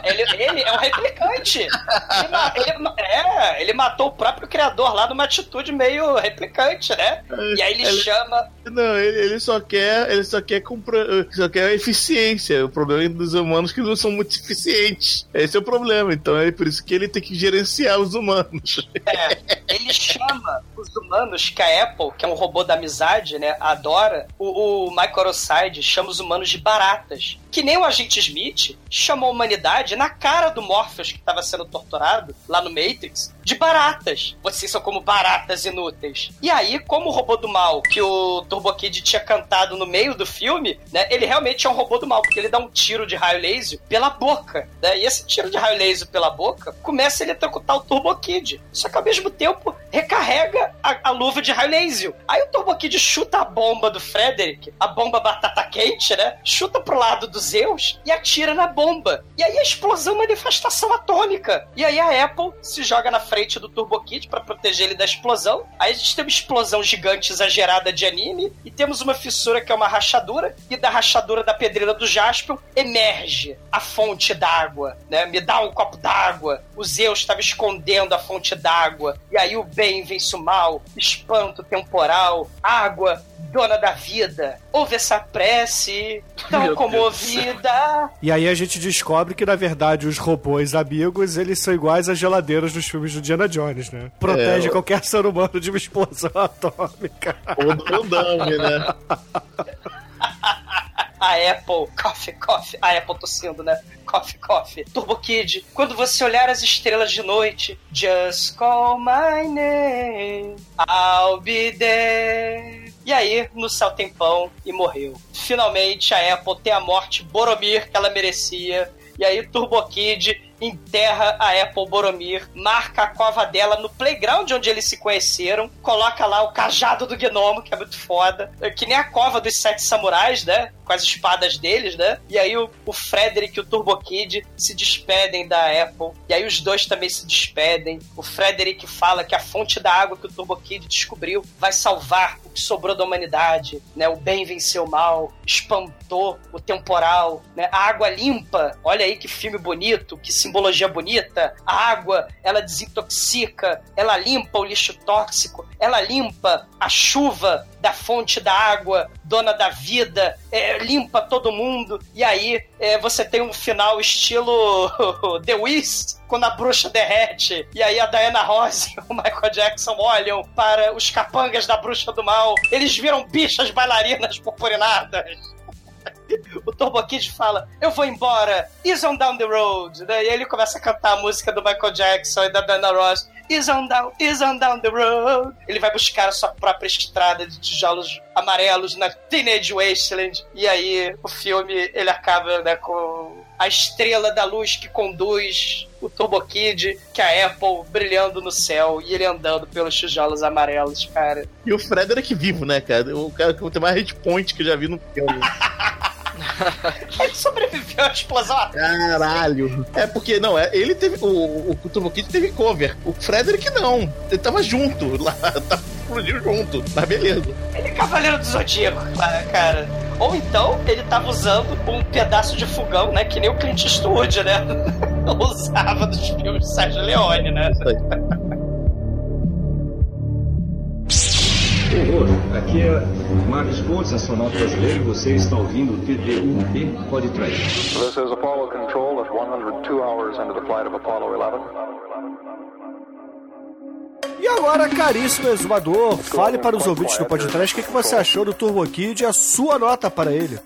É, ele, ele, é um replicante. Ele, ele, é, ele matou o próprio criador lá numa atitude meio replicante, né? E aí ele, ele chama. Não, ele, só quer. Ele só quer comprar. Só quer eficiência. O problema é dos humanos que não são muito eficientes. Esse é o problema. Então é por isso que ele tem que gerenciar os humanos. É, ele chama os humanos que a Apple, que é um robô da amizade, né, adora. O, o Michael Side chama os humanos de baratas. Que nem o agente Smith chamou a humanidade na cara do Morpheus que estava sendo torturado lá no Matrix de baratas. Vocês são como baratas inúteis. E aí, como o robô do mal que o Turbo Kid tinha cantado no meio do filme, né? Ele realmente é um robô do mal, porque ele dá um tiro de raio laser pela boca, né? E esse tiro de raio laser pela boca começa a eletrocutar o Turbo Kid. Só que ao mesmo tempo recarrega a, a luva de raio laser. Aí o Turbo Kid chuta a bomba do Frederick, a bomba batata quente, né? Chuta pro lado do Zeus e atira na bomba. E aí a explosão manifestação atômica. E aí a Apple se joga na frente do Turbo Kid para proteger ele da explosão. Aí a gente tem uma explosão gigante exagerada de anime e temos uma fissura que é uma rachadura e da rachadura da pedreira do Jaspion emerge a fonte d'água, né? Me dá um copo d'água. O Zeus estava escondendo a fonte d'água e aí o bem vence o mal, espanto temporal, água, dona da vida. Ouve essa prece tão Meu comovida. E aí a gente descobre que na verdade os robôs amigos, eles são iguais às geladeiras dos filmes do Indiana Jones, né? Protege é, qualquer ser humano de uma explosão atômica. Ou dummy, né? a Apple, coffee, coffee, a Apple tossindo, né? Coffee, coffee. Turbo Kid, quando você olhar as estrelas de noite, just call my name, I'll be there. E aí, no céu tem pão e morreu. Finalmente, a Apple tem a morte Boromir que ela merecia. E aí, Turbo Kid enterra a Apple Boromir, marca a cova dela no playground onde eles se conheceram, coloca lá o cajado do gnomo, que é muito foda, é que nem a cova dos sete samurais, né? Com as espadas deles, né? E aí o, o Frederick e o Turbo Kid se despedem da Apple, e aí os dois também se despedem. O Frederick fala que a fonte da água que o Turbo Kid descobriu vai salvar o que sobrou da humanidade, né? O bem venceu o mal, espantou o temporal, né? A água limpa, olha aí que filme bonito, que se simbologia bonita. A água, ela desintoxica, ela limpa o lixo tóxico, ela limpa a chuva da fonte da água, dona da vida, é, limpa todo mundo. E aí é, você tem um final estilo The Wiz, quando a bruxa derrete. E aí a Diana Rose e o Michael Jackson olham para os capangas da bruxa do mal. Eles viram bichas bailarinas purpurinadas. o Turbo Kid fala, eu vou embora, is on down the road. Né? E aí ele começa a cantar a música do Michael Jackson e da Dana Ross, is on down, is on down the road. Ele vai buscar a sua própria estrada de tijolos amarelos na Teenage Wasteland. E aí o filme, ele acaba né, com a estrela da luz que conduz o Turbo Kid, que é a Apple brilhando no céu e ele andando pelos tijolos amarelos, cara. E o Frederick vivo, né, cara? O cara que tem mais hit point que eu já vi no filme. ele sobreviveu à explosão Caralho. É porque, não, é, ele teve. O, o Turbo Kid teve cover. O Frederick não. Ele tava junto lá. Tava explodiu junto. Mas beleza. Ele é Cavaleiro do Zodíaco, cara. Ou então ele tava usando um pedaço de fogão, né? Que nem o Clint Eastwood, né? Usava dos filmes de Sérgio Leone, né? Horror, aqui é Marcos Pontes, astronauta brasileiro, e você está ouvindo o TDUP Podcast. This is Apollo Control at 102 hours into the flight of Apollo 11. Agora, caríssimo exumador, fale para os ouvintes do podcast o que, que você achou do Turbo Kid e a sua nota para ele.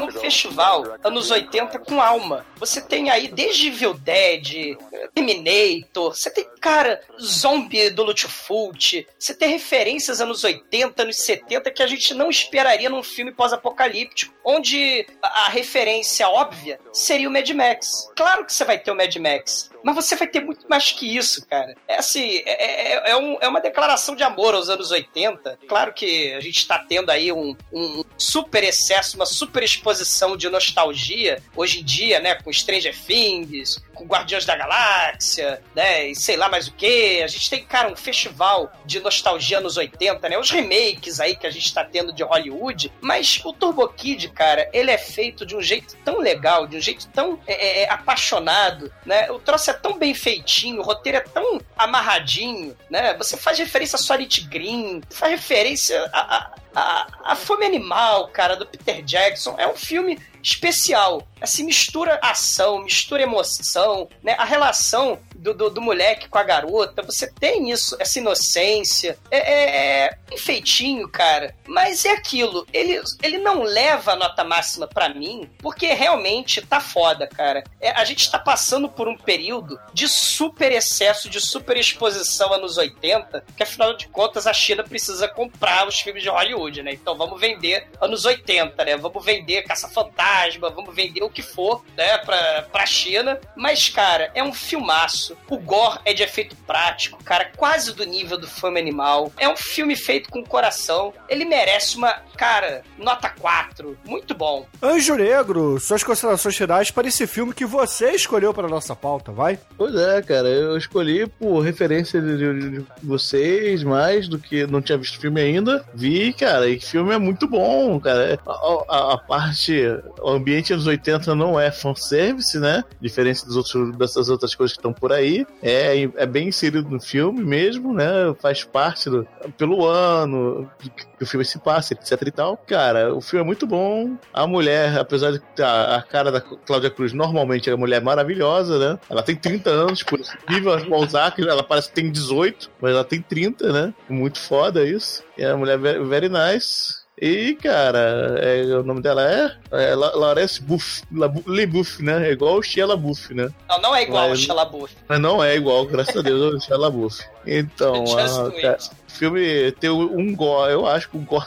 Um festival anos 80 com alma. Você tem aí desde Evil Dead, Terminator, você tem, cara, Zombie do Lutfult, você tem referências anos 80, anos 70 que a gente não esperaria num filme pós-apocalíptico, onde a referência óbvia seria o Mad Max. Claro que você vai ter o Mad Max, mas você vai ter muito mais que isso, cara. É assim, é, é, é, um, é uma declaração de amor aos anos 80. Claro que a gente está tendo aí um, um, super excesso, uma super exposição de nostalgia hoje em dia, né? Com Stranger Things, com Guardiões da Galáxia, né? E sei lá mais o que. A gente tem, cara, um festival de nostalgia anos 80, né? Os remakes aí que a gente está tendo de Hollywood. Mas o Turbo Kid, cara, ele é feito de um jeito tão legal, de um jeito tão é, é, apaixonado, né? O troço é tão bem feitinho, o roteiro é tão amarradinho, né? Você faz referência a Solid Green, faz referência a, a, a, a Fome Animal, cara, do Peter Jackson. É um filme especial. Assim, mistura ação, mistura emoção, né? A relação do, do, do, moleque com a garota, você tem isso, essa inocência. É, é, é enfeitinho, cara. Mas é aquilo, ele, ele não leva a nota máxima para mim, porque realmente tá foda, cara. É, a gente tá passando por um período de super excesso, de super exposição anos 80, que afinal de contas a China precisa comprar os filmes de Hollywood, né? Então vamos vender anos 80, né? Vamos vender Caça-Fantasma, vamos vender o que for, né, pra, pra China. Mas, cara, é um filmaço. O gore é de efeito prático, cara, quase do nível do Fama Animal. É um filme feito com coração. Ele merece uma, cara, nota 4. Muito bom. Anjo Negro, suas considerações finais para esse filme que você escolheu para nossa pauta, vai? Pois é, cara, eu escolhi por referência de, de, de vocês mais do que não tinha visto filme ainda. Vi, cara, e o filme é muito bom, cara. A, a, a parte, o ambiente dos 80 não é fanservice, né? Diferente dos outros, dessas outras coisas que estão por aí. É, é bem inserido no filme mesmo, né? Faz parte do, pelo ano que o filme se passa, etc e tal. Cara, o filme é muito bom. A mulher, apesar de a, a cara da Cláudia Cruz normalmente é uma mulher maravilhosa, né? Ela tem 30 anos, por isso, viva Balzac, ela parece que tem 18, mas ela tem 30, né? Muito foda isso. E é uma mulher very, very nice. E, cara, é, o nome dela é, é Laurence Buff, né? É igual o Shia LaBeouf, né? Não, não é igual mas, o Shia LaBeouf. Não é igual, graças a Deus, o Shia LaBeouf. Então, a, cara, o filme tem um gore, eu acho que um gore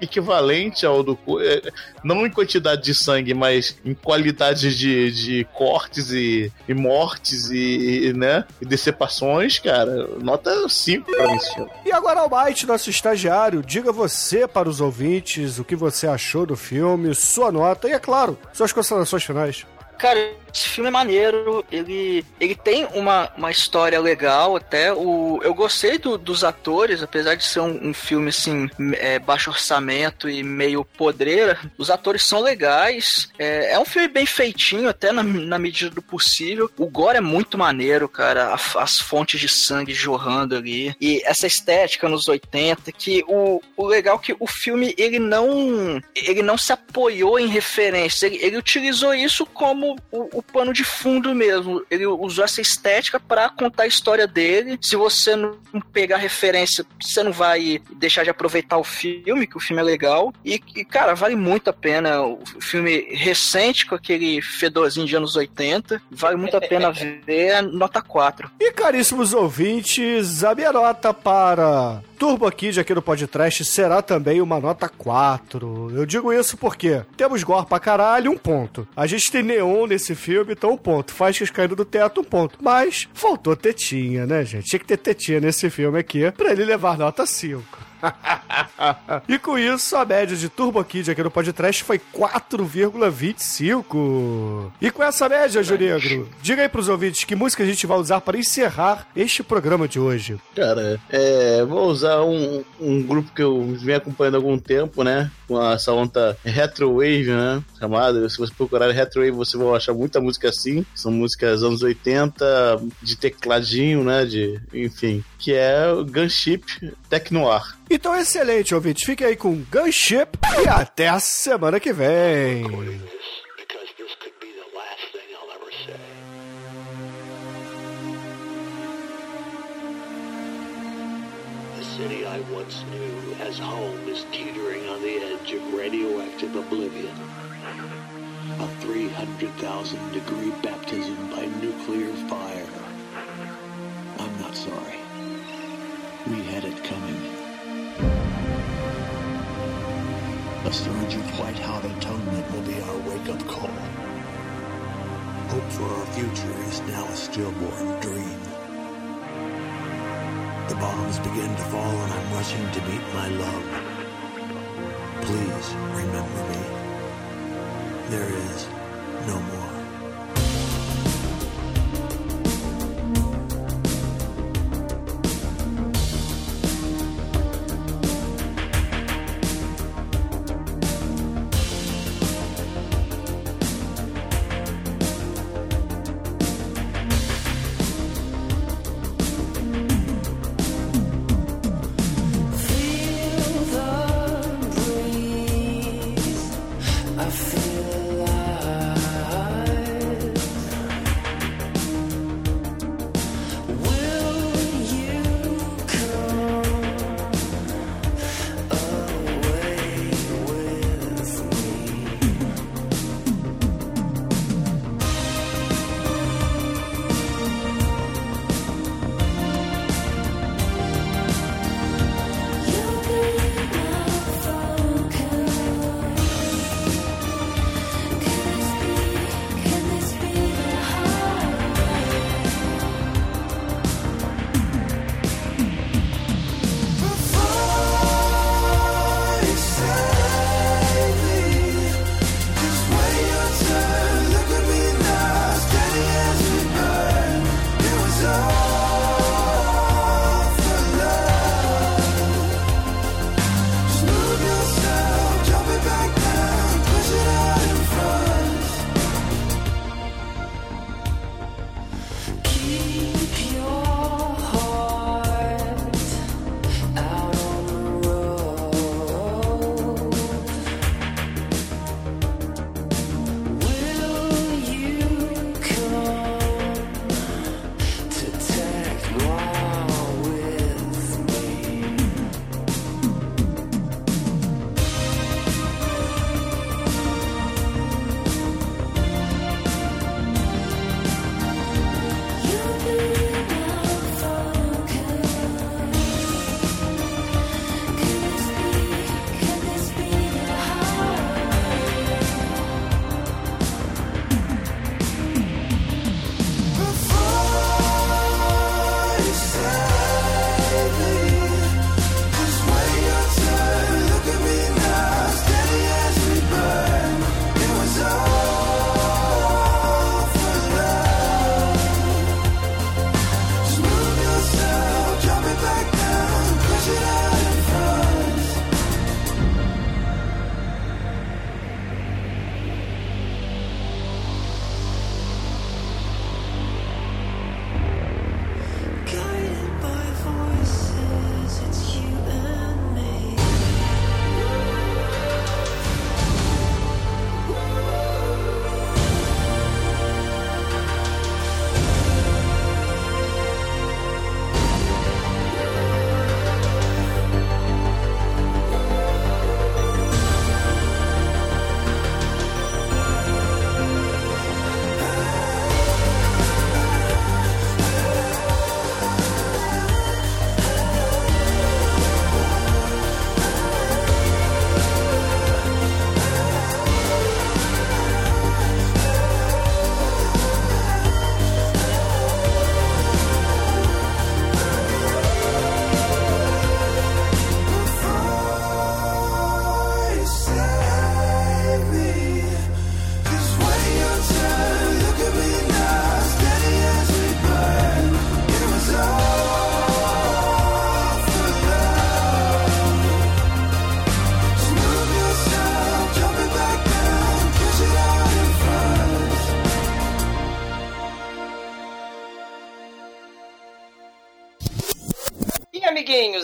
equivalente ao do. É, não em quantidade de sangue, mas em qualidade de, de cortes e, e mortes e, né, e decepções, cara. Nota 5 pra mim, senhor. E agora, Almighty, nosso estagiário, diga você para os ouvintes o que você achou do filme, sua nota e, é claro, suas considerações finais. Cara, esse filme é maneiro, ele, ele tem uma, uma história legal até. O, eu gostei do, dos atores, apesar de ser um, um filme assim, é, baixo orçamento e meio podreira, os atores são legais. É, é um filme bem feitinho, até na, na medida do possível. O gore é muito maneiro, cara. A, as fontes de sangue jorrando ali. E essa estética nos 80, que o, o legal é que o filme ele não ele não se apoiou em referências, ele, ele utilizou isso como o, o pano de fundo mesmo. Ele usou essa estética para contar a história dele. Se você não pegar referência, você não vai deixar de aproveitar o filme, que o filme é legal. E, e, cara, vale muito a pena. O filme recente, com aquele fedorzinho de anos 80. Vale muito a pena ver. Nota 4. E caríssimos ouvintes, a minha nota para Turbo Kid aqui no podcast será também uma nota 4. Eu digo isso porque temos gore pra caralho, um ponto. A gente tem neon nesse filme, então um ponto. Faixas caindo do teto, um ponto. Mas faltou tetinha, né, gente? Tinha que ter tetinha nesse filme aqui pra ele levar nota 5. e com isso, a média de Turbo Kid aqui no podcast foi 4,25. E com essa média, Junegro, diga aí pros ouvintes que música a gente vai usar para encerrar este programa de hoje. Cara, é, vou usar um, um grupo que eu venho acompanhando há algum tempo, né? Com essa onda Retrowave, né? Chamada. Se você procurar Retrowave, você vai achar muita música assim. São músicas anos 80, de tecladinho, né? De, enfim. Que é o Gunship Technoir. Então, excelente, ouvintes. Fique aí com Gunship e até a semana que vem. City I once knew as home is teetering on the edge of radioactive oblivion. A 300,000 degree baptism by nuclear fire. Surge of white-hot atonement will be our wake-up call. Hope for our future is now a stillborn dream. The bombs begin to fall and I'm rushing to meet my love. Please remember me. There is no more.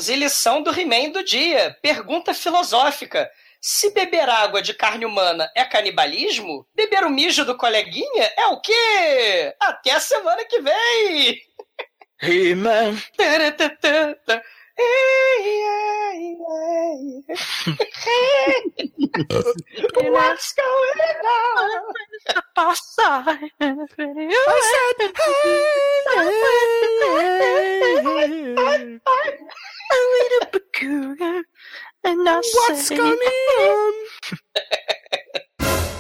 Amiguinhos, e lição do He-Man do dia. Pergunta filosófica. Se beber água de carne humana é canibalismo, beber o mijo do coleguinha é o quê? Até a semana que vem! He-Man. What's going on? a little bakura, and I What's say, going oh. on?